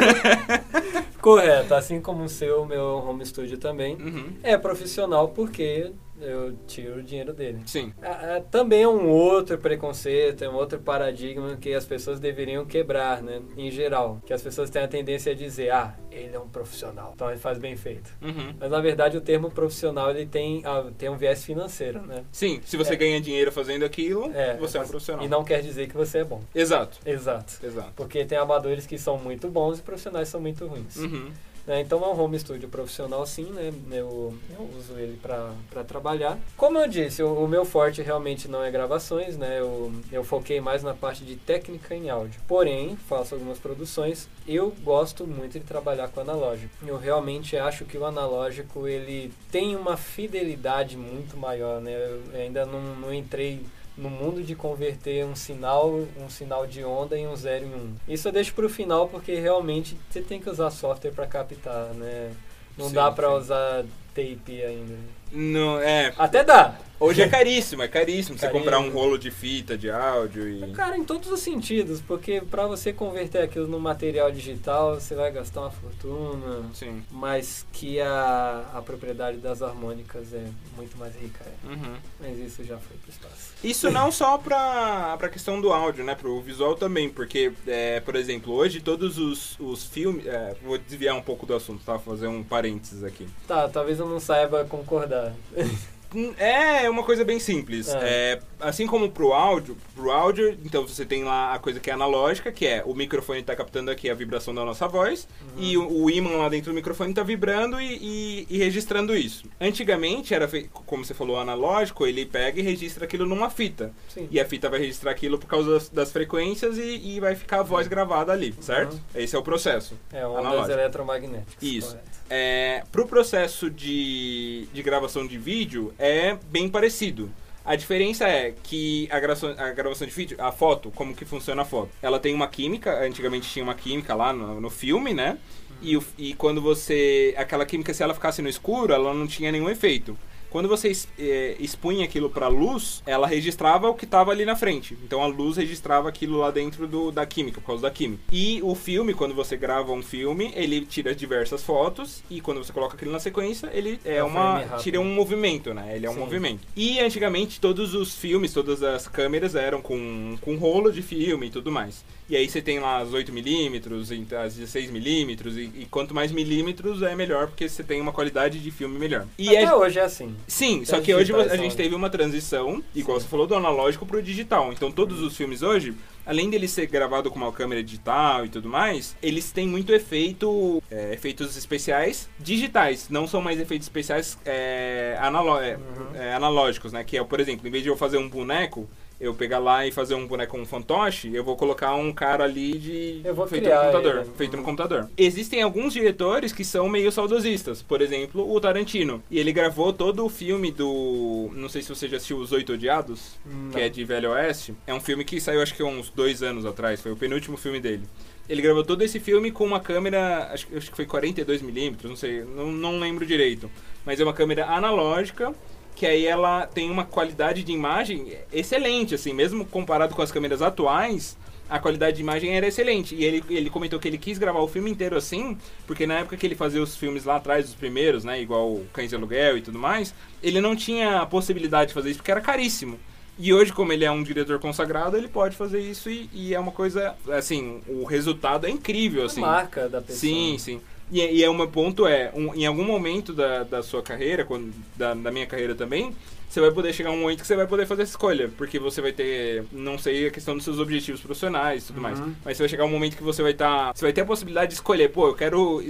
Correto, assim como o seu, meu home studio também. Uhum. É profissional porque eu tiro o dinheiro dele. Sim. Ah, ah, Também é um outro preconceito, é um outro paradigma que as pessoas deveriam quebrar, né? Em geral. Que as pessoas têm a tendência a dizer, ah, ele é um profissional, então ele faz bem feito. Uhum. Mas na verdade o termo profissional ele tem, ah, tem um viés financeiro, né? Sim, se você É. ganha dinheiro fazendo aquilo, É, você é um profissional. E não quer dizer que você é bom. Exato, Exato. exato. Porque tem amadores que são muito bons e profissionais são muito ruins. Uhum. Né? Então é um home studio profissional sim, né? Eu, eu uso ele para trabalhar. Como eu disse, o, o meu forte realmente não é gravações, né? Eu, eu foquei mais na parte de técnica em áudio. Porém, faço algumas produções. Eu gosto muito de trabalhar com analógico. Eu realmente acho que o analógico ele tem uma fidelidade muito maior, né? Eu ainda não, não entrei no mundo de converter um sinal, um sinal de onda em um 0 em 1. Um. Isso eu deixo para o final porque realmente você tem que usar software para captar, né? Não Sim, dá para usar tape ainda. Não, é. Até dá. Hoje é caríssimo, é caríssimo você comprar um rolo de fita, de áudio e. Cara, em todos os sentidos, porque para você converter aquilo no material digital, você vai gastar uma fortuna, Sim. mas que a, a propriedade das harmônicas é muito mais rica. é. Uhum. Mas isso já foi pro espaço. Isso não só pra, pra questão do áudio, né? Pro visual também, porque, é, por exemplo, hoje todos os, os filmes. é, vou desviar um pouco do assunto, tá? Vou fazer um parênteses aqui. Tá, talvez eu não saiba concordar. Hum, É uma coisa bem simples. É. É, assim como pro áudio, pro áudio, então você tem lá a coisa que é analógica, que é o microfone está captando aqui a vibração da nossa voz, Uhum. e o, o ímã lá dentro do microfone está vibrando e, e- e registrando isso. Antigamente era como você falou, analógico, ele pega e registra aquilo numa fita. Sim. E a fita vai registrar aquilo por causa das, das frequências e, e vai ficar a voz gravada ali, certo? Uhum. Esse é o processo. É, ondas Analógico. eletromagnéticas. Isso. correto. É, pro processo de, de gravação de vídeo é bem parecido. A diferença é que a gravação, a gravação de vídeo, a foto, como que funciona a foto? Ela tem uma química, antigamente tinha uma química lá no, no filme, né? E, o- e quando você. Aquela química, se ela ficasse no escuro, ela não tinha nenhum efeito. Quando você eh, expunha aquilo pra luz, ela registrava o que estava ali na frente. Então a luz registrava aquilo lá dentro do, da química, por causa da química. E o filme, quando você grava um filme, ele tira diversas fotos e quando você coloca aquilo na sequência, ele é, É um uma tira um movimento, né? Ele é um Sim. movimento. E antigamente todos os filmes, todas as câmeras eram com, com rolo de filme e tudo mais. E aí você tem lá as 8mm, as 16mm, e, e quanto mais milímetros é melhor, porque você tem uma qualidade de filme melhor. E Até é- hoje é assim. Sim, só que hoje a gente teve uma transição, igual você falou, do analógico pro digital. Então todos os filmes hoje, além dele ser gravado com uma câmera digital e tudo mais, eles têm muito efeito, é, efeitos especiais digitais. Não são mais efeitos especiais é, é, Uhum. é, analógicos, né? Que é, por exemplo, em vez de eu fazer um boneco, eu pegar lá e fazer um boneco com um fantoche, eu vou colocar um cara ali de Eu vou feito no computador, ele. feito no computador. Existem alguns diretores que são meio saudosistas, por exemplo, o Tarantino. E ele gravou todo o filme do, não sei se você já assistiu Os Oito Odiados, que é de Velho Oeste. É um filme que saiu acho que há uns dois anos atrás, foi o penúltimo filme dele. Ele gravou todo esse filme com uma câmera, acho, que- acho que foi 42mm, não sei, não, não lembro direito. Mas é uma câmera analógica, que aí ela tem uma qualidade de imagem excelente, assim, mesmo comparado com as câmeras atuais, a qualidade de imagem era excelente. E ele, ele comentou que ele quis gravar o filme inteiro assim, porque na época que ele fazia os filmes lá atrás, os primeiros, né, igual Cães de Aluguel e tudo mais, ele não tinha a possibilidade de fazer isso porque era caríssimo. E hoje, como ele é um diretor consagrado, ele pode fazer isso e, e é uma coisa, assim, o resultado é incrível, A assim. marca da pessoa. Sim, sim. E, e é um ponto é, um- em algum momento da, da sua carreira, quando, da, da minha carreira também, você vai poder chegar um momento que você vai poder fazer essa escolha, porque você vai ter, não sei, a questão dos seus objetivos profissionais e tudo mais, Uhum. mas você vai chegar um momento que você vai estar, você vai ter a possibilidade de escolher, pô, eu quero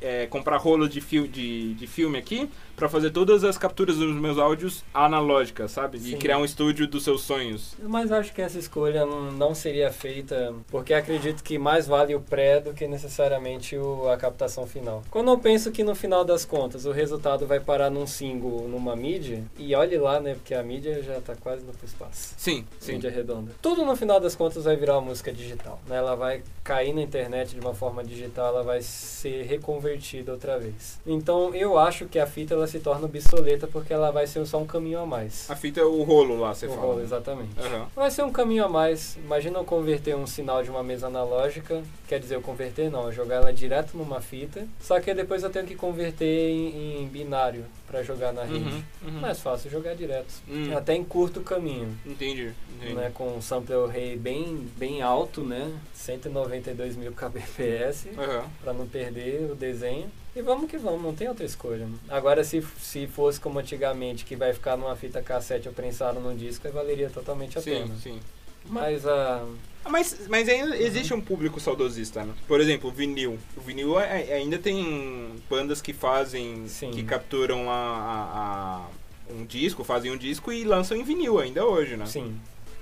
é, comprar rolo de, fil, de, de filme aqui pra fazer todas as capturas dos meus áudios analógicas, sabe? E Sim. criar um estúdio dos seus sonhos. Mas acho que essa escolha não, seria feita porque acredito que mais vale o pré do que necessariamente o- a captação final. Quando eu penso que no final das contas o resultado vai parar num single, numa mídia, e olha olhe lá, né? Porque a mídia já tá quase no espaço. Sim, sim. Mídia redonda. Tudo no final das contas vai virar uma música digital, né? Ela vai cair na internet de uma forma digital, ela vai ser reconvertida outra vez. Então eu acho que a fita ela se torna obsoleta porque ela vai ser só um caminho a mais. A fita é o rolo lá, você o fala. rolo, exatamente. Aham. Vai ser um caminho a mais. Imagina eu converter um sinal de uma mesa analógica, quer dizer, eu converter não, eu jogar ela direto numa fita, só que depois eu tenho que converter em, em binário para jogar na rede. Uhum, uhum. Mais fácil jogar direto. Hum. Até em curto caminho, Entendi, entendi. né, com um sampler rate bem, bem alto, né, 192 mil kbps, Aham. para não perder o desenho. E vamos que vamos, não tem outra escolha. Agora, se, se fosse como antigamente, que vai ficar numa fita cassete ou prensado num disco, aí valeria totalmente a Sim, pena. sim. Mas a. Ah, Mas, mas ainda existe um público saudosista, né? Por exemplo, o vinil. O vinil a- a- ainda tem bandas que fazem, Sim. que capturam a, a- a- um disco, fazem um disco e lançam em vinil ainda hoje, né? Sim,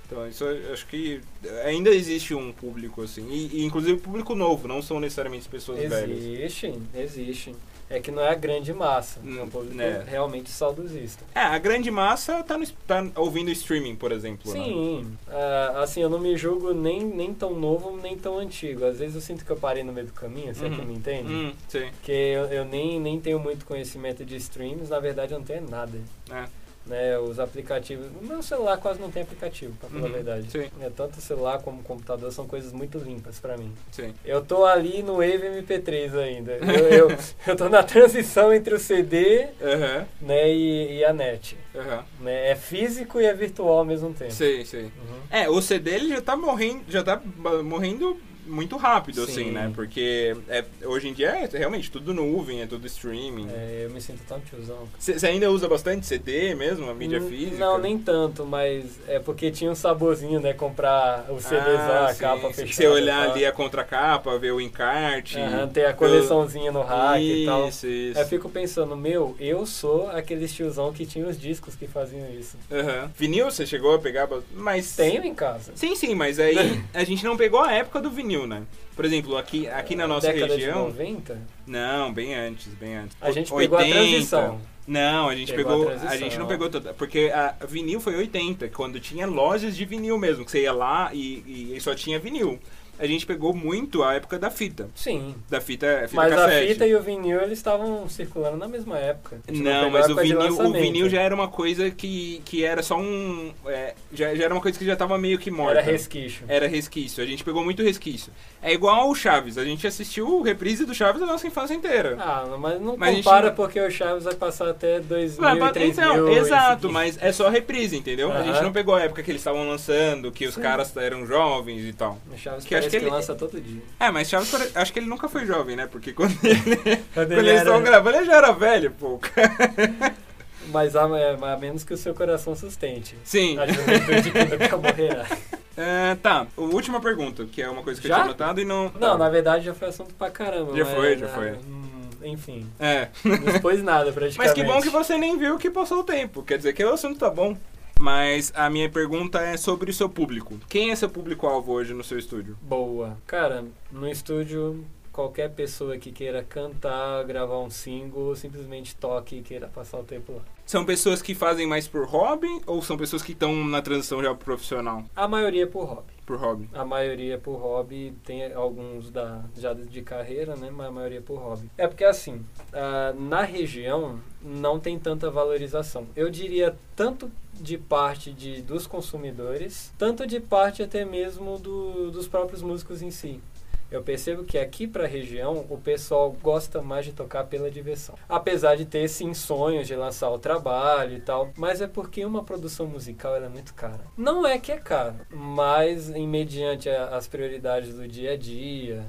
Então isso eu acho que ainda existe um público assim, e, e inclusive público novo, não são necessariamente pessoas velhas. existe, existe. É que não é a grande massa, é um Hum, público né. realmente saudosista. É, a grande massa tá, no, tá ouvindo streaming, por exemplo. né? Sim, ah, assim, eu não me julgo nem, nem tão novo, nem tão antigo. Às vezes eu sinto que eu parei no meio do caminho, você é que Uhum. me entende? Hum, sim. Porque eu, eu nem, nem tenho muito conhecimento de streams, na verdade eu não tenho nada. É. Né, os aplicativos. O meu celular quase não tem aplicativo, pra falar Uhum, a verdade. sim. É, tanto o celular como o computador são coisas muito limpas pra mim. Sim. Eu tô ali no Wave MP3 ainda. Eu, eu, eu tô na transição entre o CD Aham, né, e, e a net. aham. Né? É físico e é virtual ao mesmo tempo. Sei, sei. Uhum. É, o CD ele já tá morrendo, já tá morrendo muito rápido, Sim. assim, né? Porque é, hoje em dia é realmente tudo nuvem, é tudo streaming. É, eu me sinto tão tiozão. Você ainda usa bastante CD mesmo, a mídia Hum, física? Não, nem tanto, mas é porque tinha um saborzinho, né? Comprar o CDzão, ah, a sim, capa fechada. Você olhar tal. ali a contracapa, ver o encarte. Aham, ter a coleçãozinha no rack e tal. Isso, isso. Eu fico pensando, meu, eu sou aquele tiozão que tinha os discos que faziam isso. Aham. Vinil, você chegou a pegar? Mas... Tenho em casa. Sim, sim, mas aí a gente não pegou a época do vinil, né? Por exemplo, aqui, aqui na nossa Década região... de 90, Não, bem antes, bem antes. a gente O- pegou 80. a transição. Não, a gente Pegou pegou. a A, gente não pegou toda. Porque a vinil foi 80, quando tinha lojas de vinil mesmo, que você ia lá e, e só tinha vinil. A gente pegou muito a época da fita. Sim. Da fita, fita Mas cassete. a fita e o vinil, eles estavam circulando na mesma época. Gente Não, pegou mas o vinil, o vinil já era uma coisa que, que era só um. é, já, já era uma coisa que já tava meio que morta. Era resquício. Era resquício. A gente pegou muito resquício. É igual o Chaves. A gente assistiu reprise do Chaves a nossa infância inteira. Ah, mas não Mas gente compara não- porque o Chaves vai passar até 2000, Vai, mas- 3000. então, exato, mas é só reprise, entendeu? A gente não pegou a época que eles estavam lançando, que os Sim. caras eram jovens e tal. O Chaves que acho que que, ele- lança todo dia. É, mas Chaves, pare- acho que ele nunca foi jovem, né? Porque quando, ele, Quando quando ele eles era- estavam gravando, ele já era velho, pô. Mas a, a menos que o seu coração sustente. Sim. A juventude que nunca morrerá. É, tá, a última pergunta, que é uma coisa que eu Já? tinha anotado e não... Não, tá. na verdade já foi assunto pra caramba. Já mas, foi, já foi. hum, enfim, É, não expôs nada praticamente. mas que bom que você nem viu que passou o tempo. Quer dizer que o assunto tá bom. Mas a minha pergunta é sobre o seu público. Quem é seu público-alvo hoje no seu estúdio? Boa. Cara, no estúdio, qualquer pessoa que queira cantar, gravar um single, ou simplesmente toque e queira passar o tempo lá. São pessoas que fazem mais por hobby ou são pessoas que estão na transição já pro profissional? A maioria é por hobby. Por hobby. A maioria por hobby, tem alguns da, já de carreira, né? Mas a maioria por hobby. É porque assim, ah, na região não tem tanta valorização. Eu diria tanto de parte de, dos consumidores, tanto de parte até mesmo do, dos próprios músicos em si. Eu percebo que aqui para a região o pessoal gosta mais de tocar pela diversão. Apesar de ter sim sonhos de lançar o trabalho e tal, mas é porque uma produção musical é muito cara. Não é que é caro, mas em mediante a- as prioridades do dia a dia,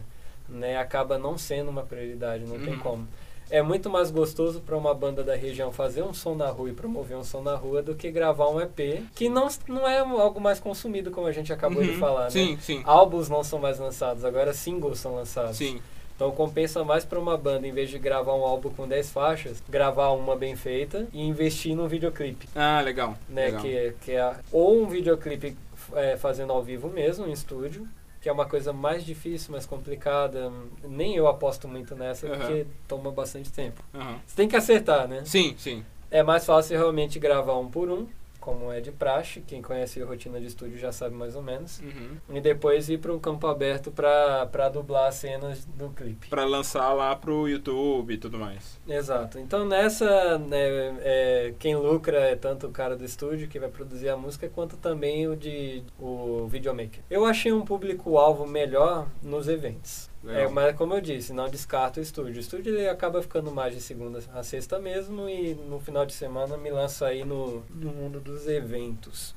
né, acaba não sendo uma prioridade, não tem Uhum. como. É muito mais gostoso para uma banda da região fazer um som na rua e promover um som na rua do que gravar um EP, que não, não é algo mais consumido, como a gente acabou de Uhum. falar, né? Sim, sim. Álbuns não são mais lançados, agora singles são lançados. Sim. Então compensa mais para uma banda, em vez de gravar um álbum com 10 faixas, gravar uma bem feita e investir num videoclipe. Ah, legal. Né? legal. Que, que é, ou um videoclipe é, fazendo ao vivo mesmo, em estúdio, que é uma coisa mais difícil, mais complicada. Nem eu aposto muito nessa, Aham. porque toma bastante tempo. Aham. Você tem que acertar, né? Sim, sim. É mais fácil realmente gravar um por um, como é de praxe. Quem conhece a rotina de estúdio já sabe mais ou menos. Uhum. E depois ir para um campo aberto para dublar as cenas do clipe. Pra lançar lá pro YouTube e tudo mais. Exato. Então nessa, né, é, quem lucra é tanto o cara do estúdio que vai produzir a música, quanto também o de o videomaker. Eu achei um público-alvo melhor nos eventos. É, mas como eu disse, não descarto o estúdio. O estúdio ele acaba ficando mais de segunda a sexta mesmo e no final de semana me lanço aí no, no mundo dos eventos.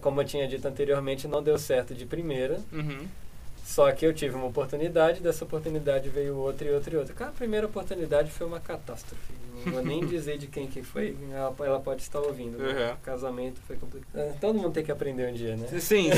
Como eu tinha dito anteriormente, não deu certo de primeira. Uhum. Só que eu tive uma oportunidade, dessa oportunidade veio outra e outra e outra. Cara, a primeira oportunidade foi uma catástrofe. Não vou nem dizer de quem que foi, ela, ela pode estar ouvindo. né? Uhum. O casamento foi complicado. É, Todo mundo tem que aprender um dia, né? Sim, sim.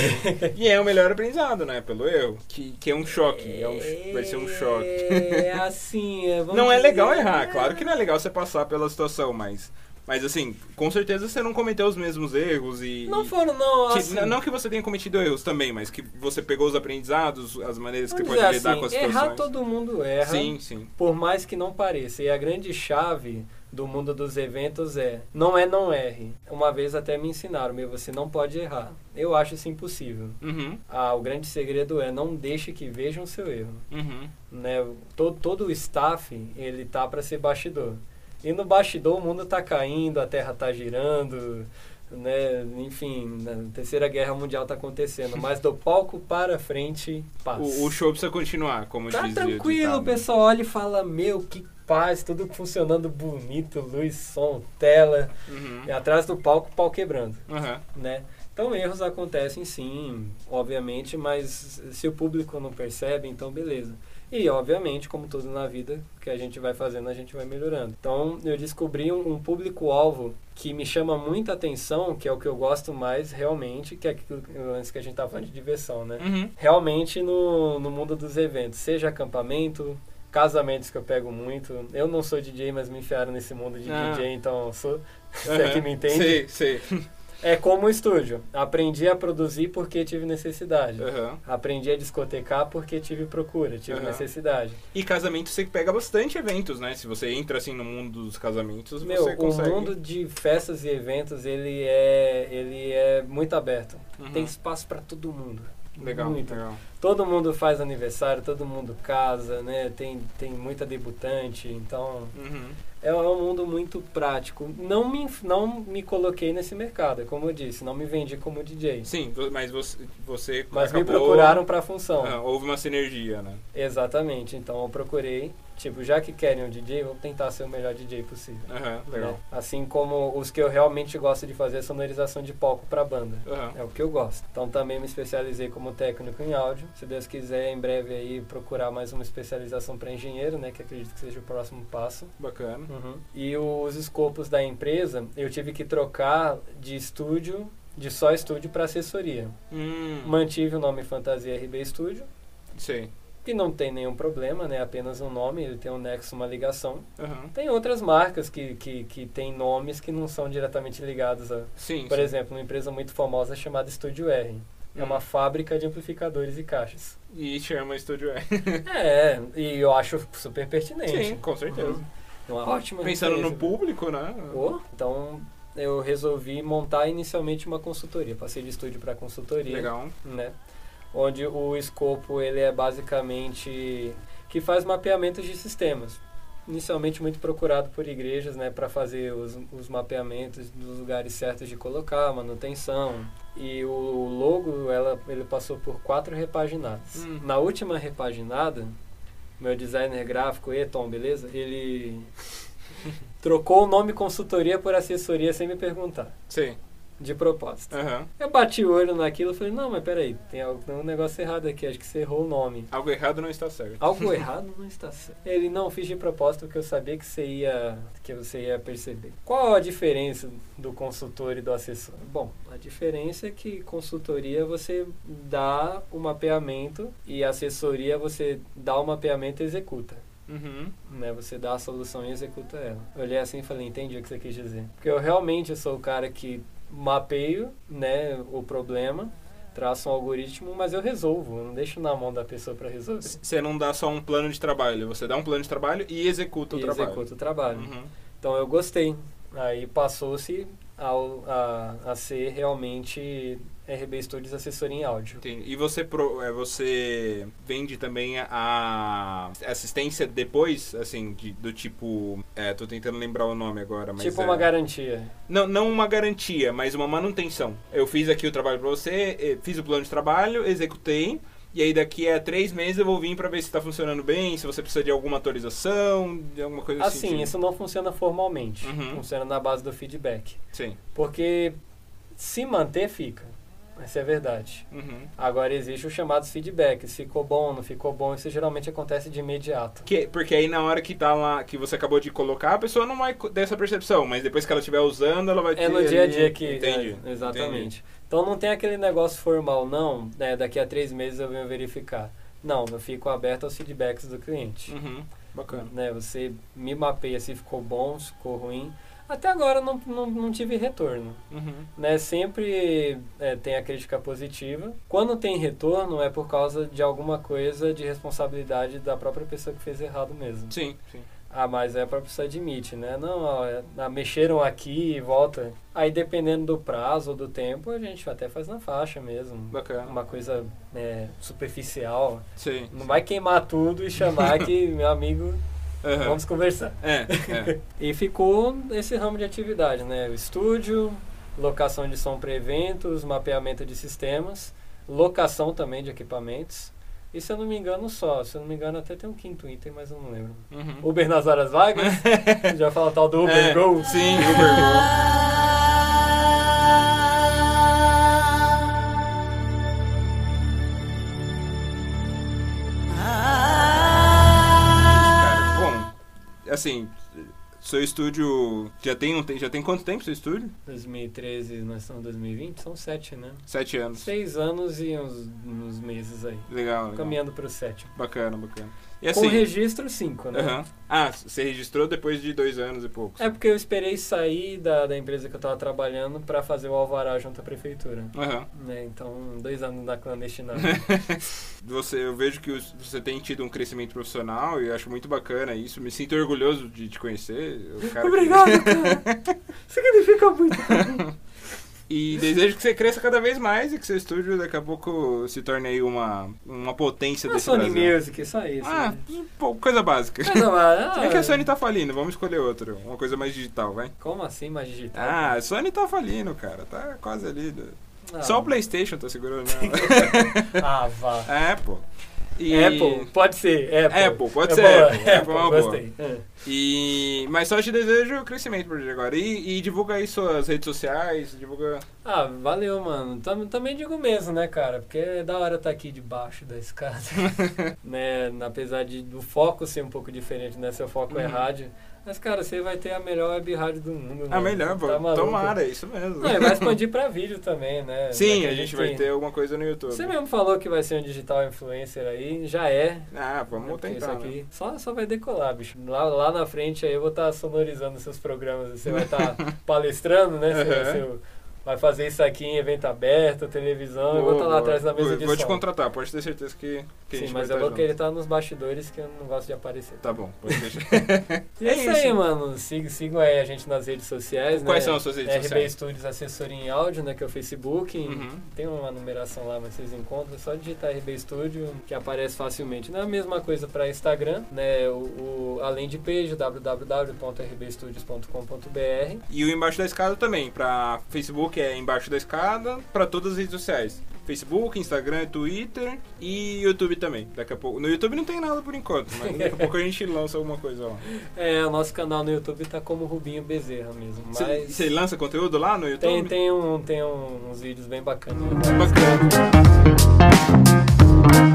e é o melhor aprendizado, né? Pelo erro. Que, que é um choque. É um- vai ser um choque. É assim, é, Não é dizer- legal errar. Claro que não é legal você passar pela situação, mas. Mas assim, com certeza você não cometeu os mesmos erros e. Não foram, não, que- assim, não que você tenha cometido erros também, mas que você pegou os aprendizados, as maneiras que pode lidar assim, com as errar situações. todo mundo erra. Sim, sim. Por mais que não pareça. E a grande chave do mundo dos eventos é não é não erre. Uma vez até me ensinaram, meu, você não pode errar. Eu acho isso impossível. Uhum, Ah, o grande segredo é não deixe que vejam seu erro. uhum. Né? Todo, todo o staff, ele tá para ser bastidor. E no bastidor o mundo tá caindo, a terra tá girando, né? Enfim, a terceira guerra mundial tá acontecendo. Mas do palco para frente, paz. O, o show precisa continuar, como Tá dizia o tranquilo, o pessoal olha e fala, meu, que paz, tudo funcionando bonito, luz, som, tela. Uhum. E atrás do palco, pau quebrando, Aham. né? Então erros acontecem sim, obviamente, mas se o público não percebe, então beleza. E obviamente, como tudo na vida, o que a gente vai fazendo, a gente vai melhorando. Então eu descobri um, um público-alvo que me chama muita atenção, que é o que eu gosto mais realmente, que é aquilo que- antes que a gente tava falando de diversão, né? Uhum. realmente no, no mundo dos eventos, seja acampamento, casamentos que eu pego muito. Eu não sou DJ, mas me enfiaram nesse mundo de Ah. DJ, então sou. Você que Aham. me entende? Sei, sei. É como o estúdio. Aprendi a produzir porque tive necessidade. Aham. Aprendi a discotecar porque tive procura, tive Aham. necessidade. E casamento você pega bastante eventos, né? Se você entra assim no mundo dos casamentos, Meu, você consegue. o mundo de festas e eventos, ele é, ele é muito aberto. Uhum. Tem espaço para todo mundo. Legal, Muito. legal. Todo mundo faz aniversário, todo mundo casa, né? Tem, tem muita debutante, então Uhum. É um mundo muito prático. Não me, não me coloquei nesse mercado, é como eu disse, não me vendi como DJ. Sim, mas você, você Mas me acabou- procuraram para a função. Ah, houve uma sinergia, né? Exatamente, então eu procurei, tipo, já que querem um DJ, vou tentar ser o melhor DJ possível. Aham, legal. né? Assim como os que eu realmente gosto de fazer é sonorização de palco para banda. Aham. É o que eu gosto. Então também me especializei como técnico em áudio. Se Deus quiser, em breve aí procurar mais uma especialização para engenheiro, né? Que acredito que seja o próximo passo. Bacana. Uhum. E os escopos da empresa, eu tive que trocar de estúdio, de só estúdio para assessoria. Hum, Mantive o nome Fantasia RB Studio, sei. Que não tem nenhum problema, né? Apenas um nome, ele tem um nexo, uma ligação. Aham. Tem outras marcas que, que, que têm nomes que não são diretamente ligados a, Sim, por sim. exemplo, uma empresa muito famosa chamada Estúdio R. É Hum. uma fábrica de amplificadores e caixas. E chama Estúdio R. É, e eu acho super pertinente. Sim, com certeza. Uhum. Uma ótima Pensando no referência. público, né? Oh, então eu resolvi montar inicialmente uma consultoria. Passei de estúdio para consultoria, Legal. né? Onde o escopo ele é basicamente que faz mapeamentos de sistemas. Inicialmente muito procurado por igrejas, né, para fazer os, os mapeamentos dos lugares certos de colocar, manutenção. E o logo, ela, ele passou por quatro repaginadas. Hum. Na última repaginada, meu designer gráfico, Eton, beleza? Ele trocou o nome consultoria por assessoria sem me perguntar, Sei. De propósito. Aham. Eu bati o olho naquilo e falei, não, mas peraí, tem algo- tem um negócio errado aqui, acho que você errou o nome. Algo errado não está certo. Algo errado não está certo. Ele não fiz de propósito porque eu sabia que você ia que você ia perceber. Qual a diferença do consultor e do assessor? Bom, a diferença é que consultoria você dá o mapeamento e assessoria você dá o mapeamento e executa. Uhum. Né, você dá a solução e executa ela. Eu olhei assim e falei, entendi o que você quis dizer. Porque eu realmente sou o cara que mapeio né, o problema, traço um algoritmo, mas eu resolvo. Eu não deixo na mão da pessoa para resolver. Você não dá só um plano de trabalho, você dá um plano de trabalho e executa o e trabalho. executa o trabalho. Uhum. Então eu gostei. Aí passou-se ao- a, a ser realmente RB Studios assessoria em áudio. Entendi. E você, pro- é, você vende também a assistência depois, assim, de- do tipo. É, tô tentando lembrar o nome agora, mas. tipo é- uma garantia. Não, não uma garantia, mas uma manutenção. Eu fiz aqui o trabalho pra você, fiz o plano de trabalho, executei. E aí daqui a três meses eu vou vir pra ver se tá funcionando bem, se você precisa de alguma atualização, de alguma coisa assim. Assim, isso não funciona formalmente. Uhum. Funciona na base do feedback. Sim. Porque se manter, fica. Essa é a verdade. Uhum. Agora existe os chamados feedbacks. Ficou bom, não ficou bom. Isso geralmente acontece de imediato. Que, porque aí na hora que tá lá, que você acabou de colocar, a pessoa não vai ter essa percepção, mas depois que ela estiver usando, ela vai ter. É no dia a dia que. Entendi. é, exatamente. Então não tem aquele negócio formal, não. Né, daqui a três meses eu venho verificar. Não, eu fico aberto aos feedbacks do cliente. Uhum. Bacana. Né, você me mapeia se ficou bom, se ficou ruim. Até agora não, não, não tive retorno. Uhum. né, sempre é, tem a crítica positiva. Quando tem retorno é por causa de alguma coisa de responsabilidade da própria pessoa que fez errado mesmo. Sim, sim. Ah, mas é a pessoa admite, né? Não, ó, é, ah, mexeram aqui e volta. Aí dependendo do prazo ou do tempo, a gente até faz na faixa mesmo. Bacana. Uma coisa é, superficial. Sim. Não vai queimar tudo e chamar que, meu amigo, Aham. vamos conversar. É, é. E ficou esse ramo de atividade, né? O estúdio, locação de som para eventos, mapeamento de sistemas, locação também de equipamentos. E se eu não me engano só, se eu não me engano até tem um quinto item, mas eu não lembro. Uhum. Uber nas horas vagas, já fala tal do Uber É, Go. Sim, Uber Go. Cara, bom, assim, seu estúdio já tem um, já tem quanto tempo seu estúdio? 2013, nós estamos em 2020, são sete, né? Sete anos. Seis anos e uns, uns meses aí. Legal, legal. Caminhando para o sétimo. Bacana, bacana. E Com assim, registro, cinco, né? aham. ah, você registrou depois de dois anos e pouco. É porque eu esperei sair da, da empresa que eu estava trabalhando para fazer o alvará junto à prefeitura. Aham. Né? Então, dois anos da clandestinagem. Você, eu vejo que você tem tido um crescimento profissional e eu acho muito bacana isso. Me sinto orgulhoso de te conhecer. o cara que- Obrigado, cara. Significa muito. E desejo que você cresça cada vez mais e que seu estúdio daqui a pouco se torne aí uma, uma potência A desse Sony Brasil. Music, só isso. Ah, né? coisa básica. Não, ah, É que a Sony tá falindo, vamos escolher outra. Uma coisa mais digital, vai. Como assim, mais digital? Ah, a Sony tá falindo, cara. Tá quase ali. Ah. Só o Playstation tá segurando. Ah, vá. É, pô. E... Apple, pode ser. Apple, Apple, pode É ser boa, Apple, Apple é boa. gostei. É. E... Mas só te desejo crescimento por agora. E, e divulga aí suas redes sociais, divulga... Ah, valeu, mano. Tam- também digo mesmo, né, cara? Porque é da hora estar aqui debaixo da escada. né? Apesar de, do foco ser um pouco diferente, né? Seu foco é Uhum. rádio. Mas, cara, você vai ter a melhor web rádio do mundo. Ah, mano. melhor, pô. Tá maluco. Tomara, é isso mesmo. Não, vai expandir pra vídeo também, né? Sim, a que gente vai tem- ter alguma coisa no YouTube. Você mesmo falou que vai ser um digital influencer aí, já é. Ah, vamos Porque tentar, Isso aqui né? só, só vai decolar, bicho. Lá, lá na frente aí eu vou estar sonorizando seus programas. Você vai estar palestrando, né? Você, Aham. você vai fazer isso aqui em evento aberto, televisão. eu vou estar lá Boa, atrás da mesa vou, de Vou te som. contratar, pode ter certeza que, que Sim, mas vai eu vou estar querer junto. estar nos bastidores que eu não gosto de aparecer. Tá bom, pode deixar. E é, É isso aí, mano. Sigam, sigam aí a gente nas redes sociais, né? Quais são as suas redes RB sociais? Studios Assessoria em Áudio, né? Que é o Facebook. Uhum. Tem uma numeração lá, mas vocês encontram. É só digitar RB Studio, que aparece facilmente. Não é a mesma coisa para Instagram, né? O, o, além de page, www.rbstudios.com.br. E o Embaixo da Escada também. Pra Facebook é Embaixo da Escada, pra todas as redes sociais. Facebook, Instagram, Twitter e YouTube também. Daqui a pouco. No YouTube não tem nada por enquanto, mas daqui a pouco a gente lança alguma coisa lá. É, o nosso canal no YouTube tá como Rubinho Bezerra mesmo. Você Mas você lança conteúdo lá no YouTube? tem, tem, um, tem uns vídeos bem bacanas. Bacana. Tem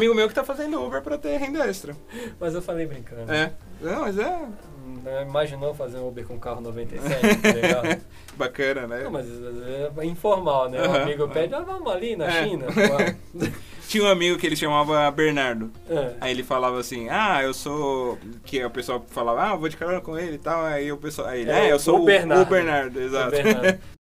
amigo meu que tá fazendo Uber pra ter renda extra. Mas eu falei brincando. É. Não, mas é Não Imaginou fazer um Uber com carro 97? que legal. bacana, né? Não, mas é informal, né? Um amigo pede, ah, vamos ali na É. China. Tinha um amigo que ele chamava Bernardo. É. Aí ele falava assim, ah, eu sou. Que o pessoal falava, ah, eu vou de carona com ele e tal. Aí o pessoal. Aí ele, É, é, eu o sou o Bernardo. o Bernardo, exato. O Bernardo.